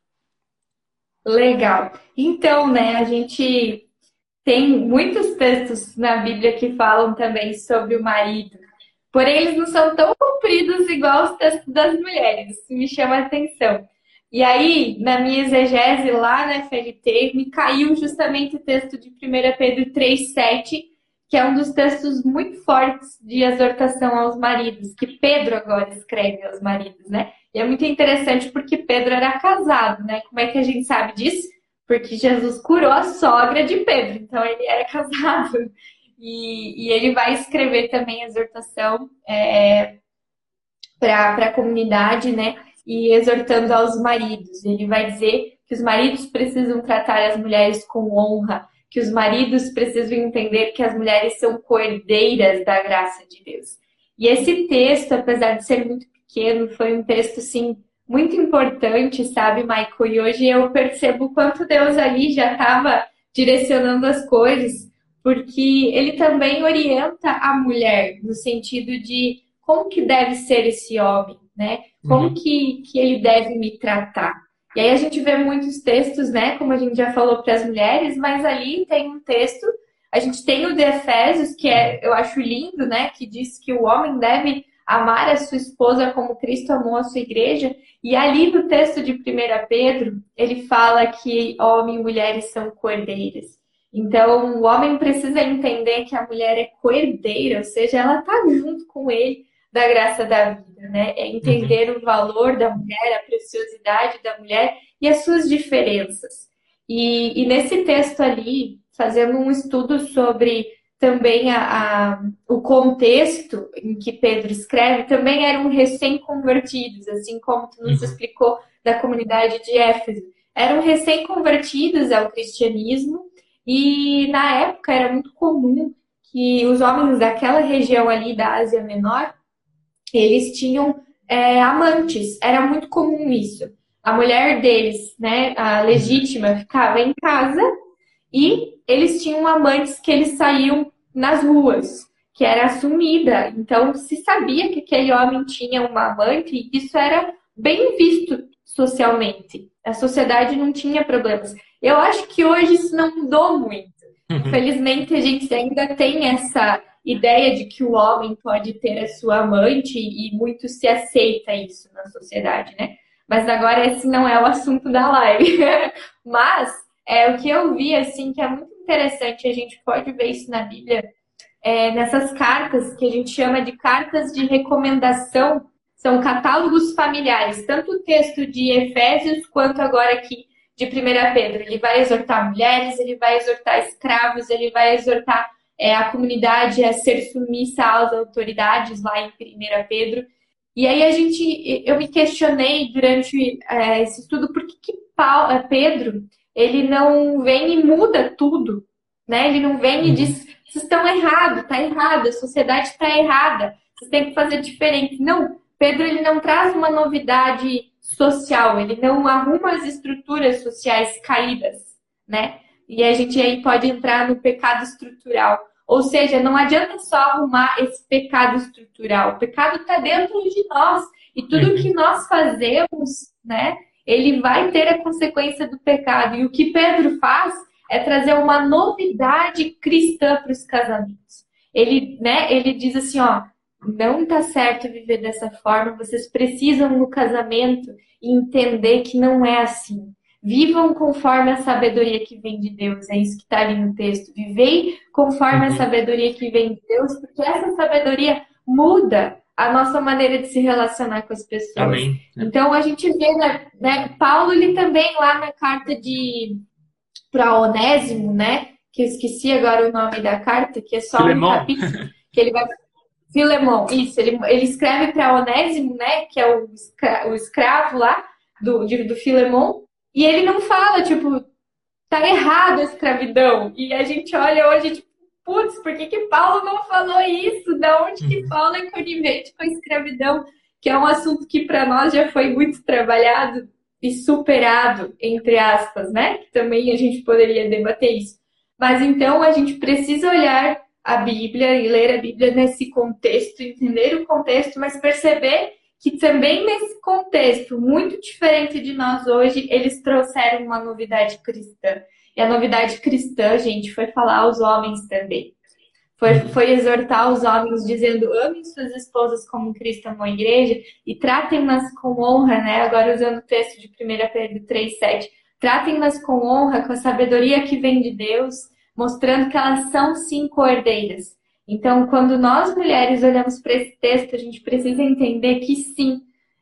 Legal. Então, né, a gente tem muitos textos na Bíblia que falam também sobre o marido. Porém, eles não são tão compridos igual os textos das mulheres. Isso me chama a atenção. E aí, na minha exegese lá na FLT, me caiu justamente o texto de 1 Pedro 3,7, que é um dos textos muito fortes de exortação aos maridos, que Pedro agora escreve aos maridos, né? E é muito interessante porque Pedro era casado, né? Como é que a gente sabe disso? Porque Jesus curou a sogra de Pedro, então ele era casado. E, e ele vai escrever também a exortação é, para a comunidade, né? e exortando aos maridos. Ele vai dizer que os maridos precisam tratar as mulheres com honra, que os maridos precisam entender que as mulheres são cordeiras da graça de Deus. E esse texto, apesar de ser muito pequeno, foi um texto, sim, muito importante, sabe, Michael? E hoje eu percebo quanto Deus ali já estava direcionando as coisas, porque ele também orienta a mulher no sentido de como que deve ser esse homem, né? Como uhum. que, que ele deve me tratar? E aí a gente vê muitos textos, né? Como a gente já falou para as mulheres, mas ali tem um texto, a gente tem o de Efésios, que é, eu acho lindo, né? Que diz que o homem deve amar a sua esposa como Cristo amou a sua igreja. E ali no texto de 1 Pedro, ele fala que homem e mulheres são cordeiras. Então, o homem precisa entender que a mulher é cordeira, ou seja, ela está junto com ele da graça da vida, né? É entender uhum. o valor da mulher, a preciosidade da mulher e as suas diferenças. E, e nesse texto ali, fazendo um estudo sobre também a, a, o contexto em que Pedro escreve, também eram recém-convertidos, assim como tu nos uhum. explicou da comunidade de Éfeso. Eram recém-convertidos ao cristianismo e na época era muito comum que os homens daquela região ali da Ásia Menor eles tinham é, amantes, era muito comum isso. A mulher deles, né, a legítima, ficava em casa e eles tinham amantes que eles saíam nas ruas, que era assumida. Então, se sabia que aquele homem tinha uma amante, e isso era bem visto socialmente. A sociedade não tinha problemas. Eu acho que hoje isso não mudou muito. Uhum. Infelizmente, a gente ainda tem essa ideia de que o homem pode ter a sua amante e muito se aceita isso na sociedade, né? Mas agora esse não é o assunto da live. Mas é o que eu vi assim que é muito interessante, a gente pode ver isso na Bíblia, é, nessas cartas que a gente chama de cartas de recomendação, são catálogos familiares, tanto o texto de Efésios quanto agora aqui de 1 Pedro. Ele vai exortar mulheres, ele vai exortar escravos, ele vai exortar é, a comunidade a ser submissa às autoridades lá em 1 Pedro. E aí a gente, eu me questionei durante é, esse estudo por que, que Paulo, é, Pedro ele não vem e muda tudo, né? Ele não vem e uhum. diz vocês estão errados, está errado, a sociedade está errada, vocês têm que fazer diferente. Não, Pedro ele não traz uma novidade social, ele não arruma as estruturas sociais caídas, né? E a gente aí pode entrar no pecado estrutural. Ou seja, não adianta só arrumar esse pecado estrutural. O pecado está dentro de nós. E tudo uhum. que nós fazemos, né, ele vai ter a consequência do pecado. E o que Pedro faz é trazer uma novidade cristã para os casamentos. Ele, né, ele diz assim, ó, não está certo viver dessa forma, vocês precisam no casamento entender que não é assim. Vivam conforme a sabedoria que vem de Deus, é isso que está ali no texto. Vivei conforme a uhum. sabedoria que vem de Deus, porque essa sabedoria muda a nossa maneira de se relacionar com as pessoas. Amém. Então a gente vê, né, né Paulo ele também lá na carta de para Onésimo, né, que eu esqueci agora o nome da carta, que é só Filemon. um capítulo, que ele vai Filemon, isso, ele, ele escreve para Onésimo, né, que é o, escra... o escravo lá do, de, do Filemon, e ele não fala, tipo, tá errado a escravidão. E a gente olha hoje, tipo, putz, por que, que Paulo não falou isso? Da onde que uhum. Paulo é conivente com a escravidão? Que é um assunto que para nós já foi muito trabalhado e superado, entre aspas, né? Que também a gente poderia debater isso. Mas então a gente precisa olhar a Bíblia e ler a Bíblia nesse contexto, entender o contexto, mas perceber que também nesse contexto muito diferente de nós hoje, eles trouxeram uma novidade cristã. E a novidade cristã, gente, foi falar aos homens também. Foi, foi exortar os homens dizendo: amem suas esposas como Cristo amou a igreja e tratem-nas com honra, né? Agora usando o texto de 1 Pedro 3,7. Tratem-nas com honra, com a sabedoria que vem de Deus, mostrando que elas são sim cordeiras. Então, quando nós mulheres olhamos para esse texto, a gente precisa entender que sim,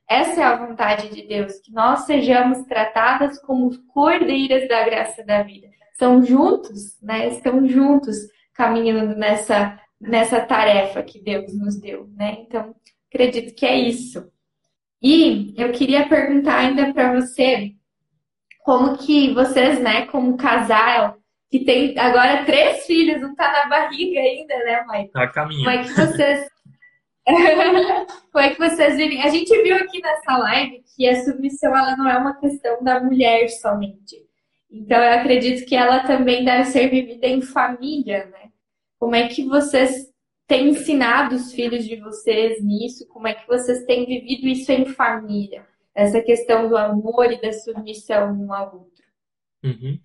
essa é a vontade de Deus, que nós sejamos tratadas como cordeiras da graça da vida. São juntos, né? Estão juntos caminhando nessa, nessa tarefa que Deus nos deu, né? Então, acredito que é isso. E eu queria perguntar ainda para você como que vocês, né, como casal, que tem agora três filhos, não tá na barriga ainda, né, mãe? Tá caminhando. Como é que vocês como é que vocês vivem? A gente viu aqui nessa live que a submissão ela não é uma questão da mulher somente. Então eu acredito que ela também deve ser vivida em família, né? Como é que vocês têm ensinado os filhos de vocês nisso? Como é que vocês têm vivido isso em família? Essa questão do amor e da submissão um ao outro. Uhum.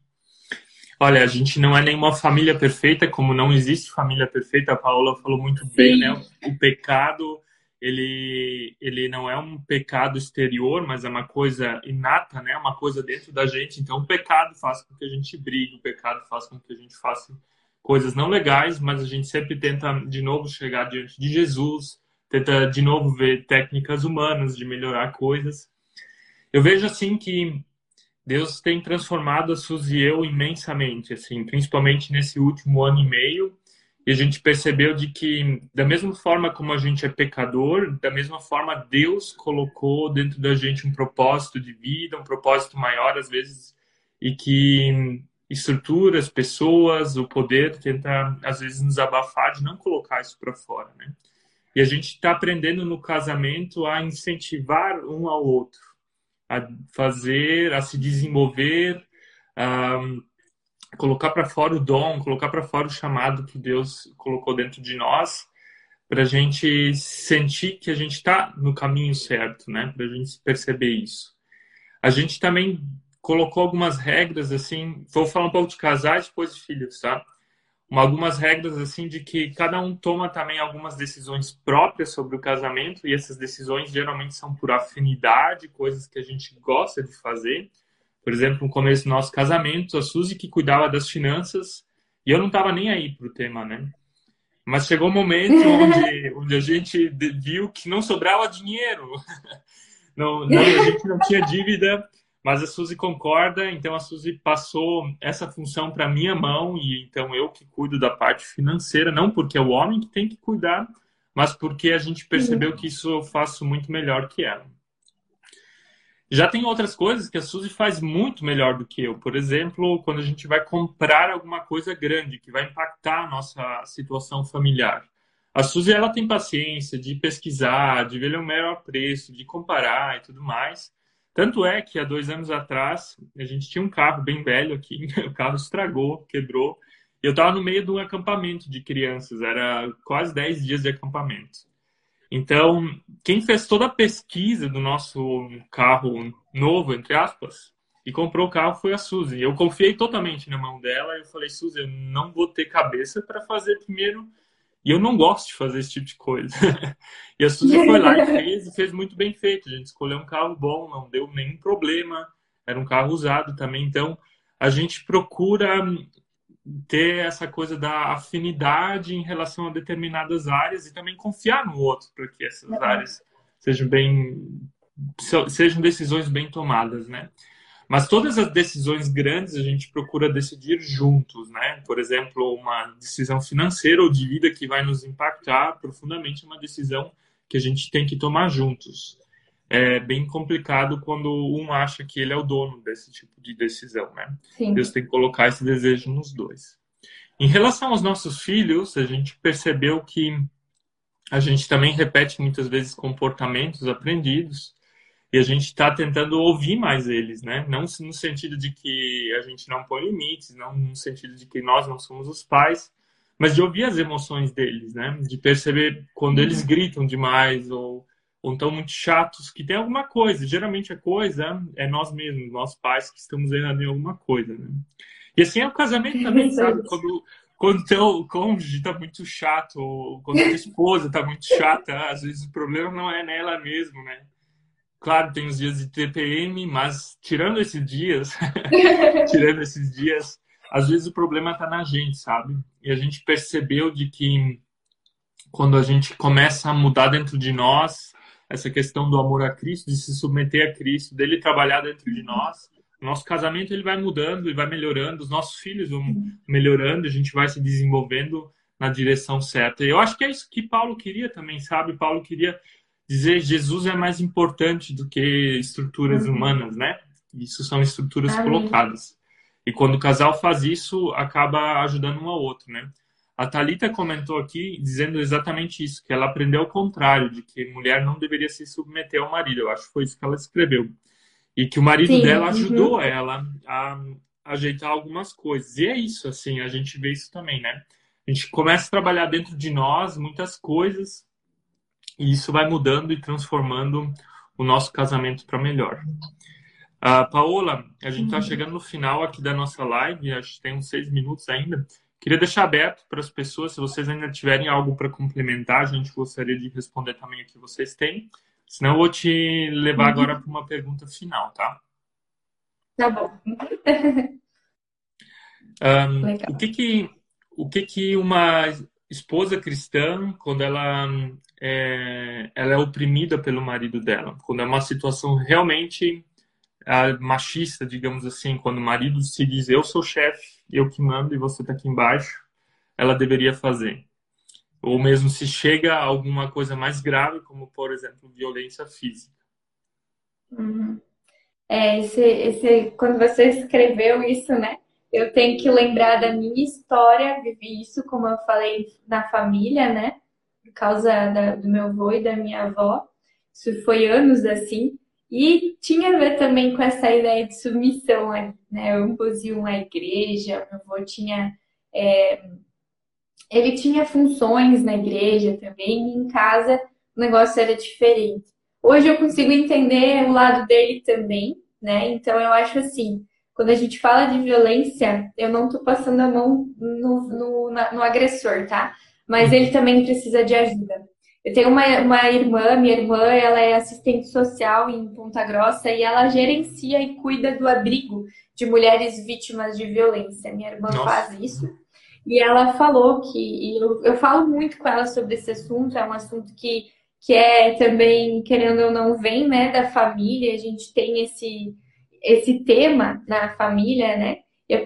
Olha, a gente não é nenhuma família perfeita, como não existe família perfeita. A Paola falou muito Sim. bem, né? O pecado, ele, ele não é um pecado exterior, mas é uma coisa inata, né? Uma coisa dentro da gente. Então, o pecado faz com que a gente brigue, o pecado faz com que a gente faça coisas não legais, mas a gente sempre tenta de novo chegar diante de Jesus, tenta de novo ver técnicas humanas de melhorar coisas. Eu vejo assim que Deus tem transformado a Suzy e eu imensamente, assim, principalmente nesse último ano e meio. E a gente percebeu de que, da mesma forma como a gente é pecador, da mesma forma Deus colocou dentro da gente um propósito de vida, um propósito maior às vezes, e que estruturas, pessoas, o poder tenta às vezes nos abafar de não colocar isso para fora, né? E a gente está aprendendo no casamento a incentivar um ao outro a fazer, a se desenvolver, a colocar para fora o dom, colocar para fora o chamado que Deus colocou dentro de nós, para a gente sentir que a gente está no caminho certo, né? Para a gente perceber isso. A gente também colocou algumas regras, assim, vou falar um pouco de casais depois de filhos, tá? Algumas regras assim de que cada um toma também algumas decisões próprias sobre o casamento e essas decisões geralmente são por afinidade, coisas que a gente gosta de fazer. Por exemplo, no começo do nosso casamento, a Suzy que cuidava das finanças e eu não estava nem aí pro tema, né? Mas chegou um momento onde, onde a gente viu que não sobrava dinheiro. Não, não, a gente não tinha dívida mas a Suzy concorda, então a Suzy passou essa função para minha mão e então eu que cuido da parte financeira, não porque é o homem que tem que cuidar, mas porque a gente percebeu que isso eu faço muito melhor que ela. Já tem outras coisas que a Suzy faz muito melhor do que eu. Por exemplo, quando a gente vai comprar alguma coisa grande que vai impactar a nossa situação familiar. A Suzy ela tem paciência de pesquisar, de ver o melhor preço, de comparar e tudo mais. Tanto é que há dois anos atrás, a gente tinha um carro bem velho aqui, o carro estragou, quebrou. Eu estava no meio de um acampamento de crianças, era quase 10 dias de acampamento. Então, quem fez toda a pesquisa do nosso carro novo, entre aspas, e comprou o carro foi a Suzy. Eu confiei totalmente na mão dela e eu falei, Suzy, eu não vou ter cabeça para fazer primeiro e eu não gosto de fazer esse tipo de coisa. e a Suzy foi lá e fez, e fez muito bem feito. A gente escolheu um carro bom, não deu nenhum problema. Era um carro usado também. Então, a gente procura ter essa coisa da afinidade em relação a determinadas áreas e também confiar no outro para que essas áreas sejam bem sejam decisões bem tomadas, né? Mas todas as decisões grandes a gente procura decidir juntos, né? Por exemplo, uma decisão financeira ou de vida que vai nos impactar profundamente é uma decisão que a gente tem que tomar juntos. É bem complicado quando um acha que ele é o dono desse tipo de decisão, né? Sim. Deus tem que colocar esse desejo nos dois. Em relação aos nossos filhos, a gente percebeu que a gente também repete muitas vezes comportamentos aprendidos e a gente está tentando ouvir mais eles, né? Não no sentido de que a gente não põe limites, não no sentido de que nós não somos os pais, mas de ouvir as emoções deles, né? De perceber quando eles gritam demais ou ou estão muito chatos, que tem alguma coisa. Geralmente a coisa é nós mesmos, nós pais que estamos errando em alguma coisa, né? E assim é o casamento também, sabe? Quando quando teu cônjuge está muito chato, ou quando a tua esposa está muito chata, às vezes o problema não é nela mesmo, né? Claro, tem os dias de TPM, mas tirando esses dias, tirando esses dias, às vezes o problema está na gente, sabe? E a gente percebeu de que quando a gente começa a mudar dentro de nós, essa questão do amor a Cristo, de se submeter a Cristo, dele trabalhar dentro de nós, nosso casamento ele vai mudando e vai melhorando, os nossos filhos vão melhorando, a gente vai se desenvolvendo na direção certa. E eu acho que é isso que Paulo queria também, sabe? Paulo queria dizer Jesus é mais importante do que estruturas uhum. humanas, né? Isso são estruturas Amém. colocadas. E quando o casal faz isso, acaba ajudando um ao outro, né? A Talita comentou aqui dizendo exatamente isso, que ela aprendeu ao contrário, de que mulher não deveria se submeter ao marido. Eu acho que foi isso que ela escreveu. E que o marido Sim, dela uhum. ajudou uhum. ela a ajeitar algumas coisas. E é isso, assim, a gente vê isso também, né? A gente começa a trabalhar dentro de nós muitas coisas e isso vai mudando e transformando o nosso casamento para melhor. Uh, Paola, a gente está chegando no final aqui da nossa live, acho que tem uns seis minutos ainda. Queria deixar aberto para as pessoas, se vocês ainda tiverem algo para complementar, a gente gostaria de responder também o que vocês têm. Senão eu vou te levar uhum. agora para uma pergunta final, tá? Tá bom. um, o que que o que que uma esposa cristã, quando ela é, ela é oprimida pelo marido dela, quando é uma situação realmente uh, machista, digamos assim, quando o marido se diz eu sou chefe, eu que mando e você está aqui embaixo, ela deveria fazer. Ou mesmo se chega a alguma coisa mais grave, como por exemplo violência física. Uhum. É, esse, esse, quando você escreveu isso, né? Eu tenho que lembrar da minha história, vivi isso, como eu falei, na família, né? Por causa da, do meu avô e da minha avó. Isso foi anos assim. E tinha a ver também com essa ideia de submissão, né? Ambos iam à igreja, meu avô tinha. É... Ele tinha funções na igreja também, e em casa o negócio era diferente. Hoje eu consigo entender o lado dele também, né? Então eu acho assim, quando a gente fala de violência, eu não tô passando a mão no, no, no agressor, tá? Mas ele também precisa de ajuda. Eu tenho uma, uma irmã, minha irmã, ela é assistente social em Ponta Grossa e ela gerencia e cuida do abrigo de mulheres vítimas de violência. Minha irmã Nossa. faz isso. E ela falou que, e eu, eu falo muito com ela sobre esse assunto, é um assunto que, que é também, querendo ou não, vem né, da família, a gente tem esse, esse tema na família, né? Eu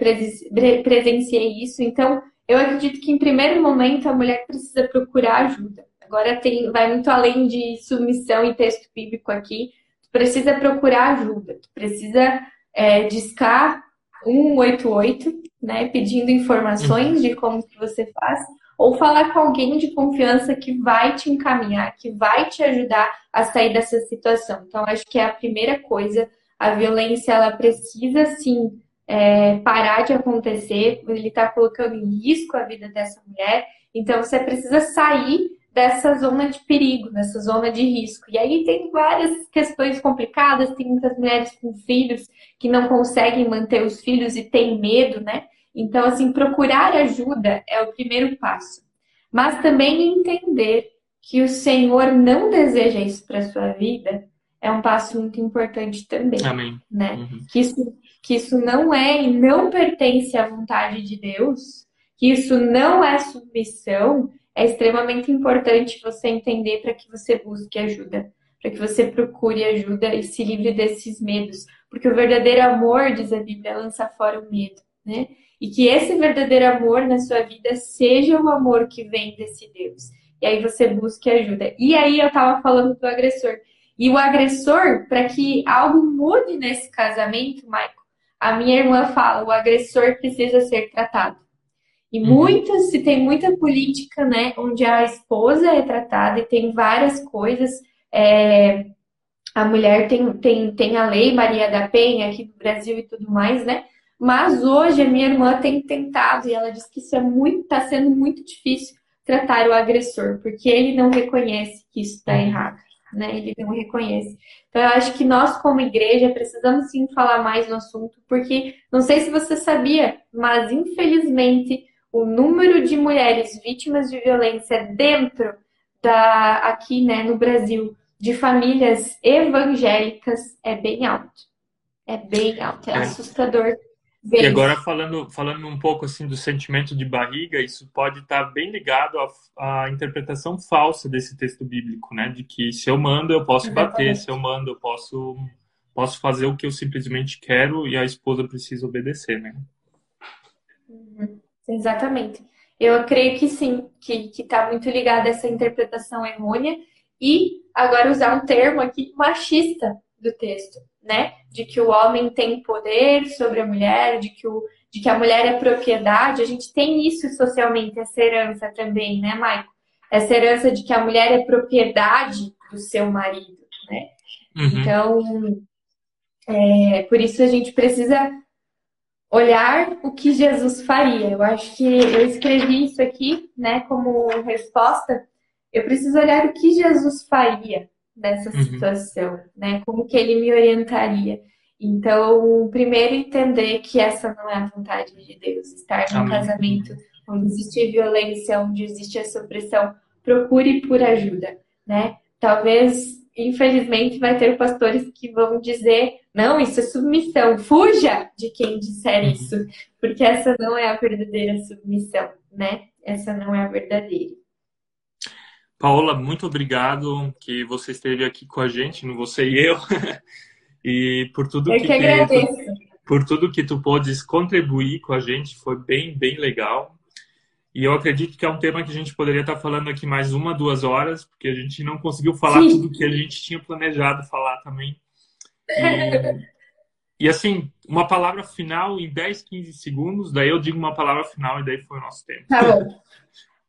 presenciei isso, então eu acredito que em primeiro momento a mulher precisa procurar ajuda. Agora tem, vai muito além de submissão e texto bíblico aqui. Tu precisa procurar ajuda, tu precisa é, discar 188, né, pedindo informações de como que você faz, ou falar com alguém de confiança que vai te encaminhar, que vai te ajudar a sair dessa situação. Então, acho que é a primeira coisa. A violência, ela precisa, sim, é, parar de acontecer. Ele está colocando em risco a vida dessa mulher. Então, você precisa sair dessa zona de perigo, dessa zona de risco. E aí tem várias questões complicadas, tem muitas mulheres com filhos que não conseguem manter os filhos e têm medo, né? Então, assim, procurar ajuda é o primeiro passo. Mas também entender que o Senhor não deseja isso para sua vida é um passo muito importante também. Amém. Né? Uhum. Que, isso, que isso não é e não pertence à vontade de Deus, que isso não é submissão, é extremamente importante você entender para que você busque ajuda, para que você procure ajuda e se livre desses medos, porque o verdadeiro amor, diz a Bíblia, lança fora o medo, né? E que esse verdadeiro amor na sua vida seja o amor que vem desse Deus. E aí você busque ajuda. E aí eu estava falando do agressor. E o agressor, para que algo mude nesse casamento, Michael, a minha irmã fala, o agressor precisa ser tratado. E uhum. muitas, se tem muita política, né, onde a esposa é tratada e tem várias coisas. É, a mulher tem, tem, tem a lei Maria da Penha aqui no Brasil e tudo mais, né? Mas hoje a minha irmã tem tentado e ela diz que isso é muito, está sendo muito difícil tratar o agressor, porque ele não reconhece que isso está uhum. errado, né? Ele não reconhece. Então eu acho que nós como igreja precisamos sim falar mais no assunto, porque não sei se você sabia, mas infelizmente o número de mulheres vítimas de violência dentro da aqui, né, no Brasil, de famílias evangélicas é bem alto. É bem alto, é, é. E agora falando, falando um pouco assim do sentimento de barriga, isso pode estar bem ligado à, à, interpretação falsa desse texto bíblico, né? De que se eu mando, eu posso Exatamente. bater, se eu mando, eu posso, posso fazer o que eu simplesmente quero e a esposa precisa obedecer, né? Uhum. Exatamente. Eu creio que sim, que está muito ligada a essa interpretação errônea e agora usar um termo aqui machista do texto, né? De que o homem tem poder sobre a mulher, de que, o, de que a mulher é propriedade. A gente tem isso socialmente, essa herança também, né, Maico? Essa herança de que a mulher é propriedade do seu marido, né? Uhum. Então, é, por isso a gente precisa olhar o que Jesus faria. Eu acho que eu escrevi isso aqui, né, como resposta. Eu preciso olhar o que Jesus faria nessa uhum. situação, né? Como que ele me orientaria. Então, primeiro entender que essa não é a vontade de Deus. Estar num casamento onde existe violência, onde existe essa opressão, procure por ajuda, né? Talvez, infelizmente, vai ter pastores que vão dizer não, isso é submissão. Fuja de quem disser uhum. isso, porque essa não é a verdadeira submissão, né? Essa não é a verdadeira. Paola, muito obrigado que você esteve aqui com a gente, não você e eu, e por tudo eu que, que agradeço. por tudo que tu podes contribuir com a gente, foi bem, bem legal. E eu acredito que é um tema que a gente poderia estar falando aqui mais uma, duas horas, porque a gente não conseguiu falar Sim. tudo que a gente tinha planejado falar também. E, e, assim, uma palavra final em 10, 15 segundos, daí eu digo uma palavra final e daí foi o nosso tempo. Tá bom.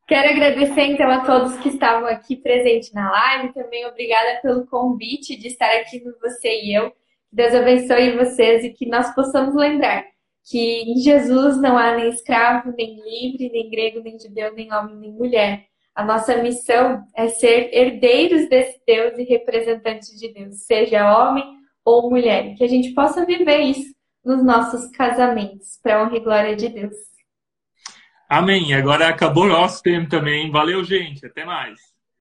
Quero agradecer então a todos que estavam aqui presentes na live. Também obrigada pelo convite de estar aqui com você e eu. Deus abençoe vocês e que nós possamos lembrar que em Jesus não há nem escravo, nem livre, nem grego, nem judeu, nem homem, nem mulher. A nossa missão é ser herdeiros desse Deus e representantes de Deus, seja homem ou mulher, que a gente possa viver isso nos nossos casamentos, para honra e glória de Deus. Amém. Agora acabou o nosso tempo também. Valeu, gente. Até mais.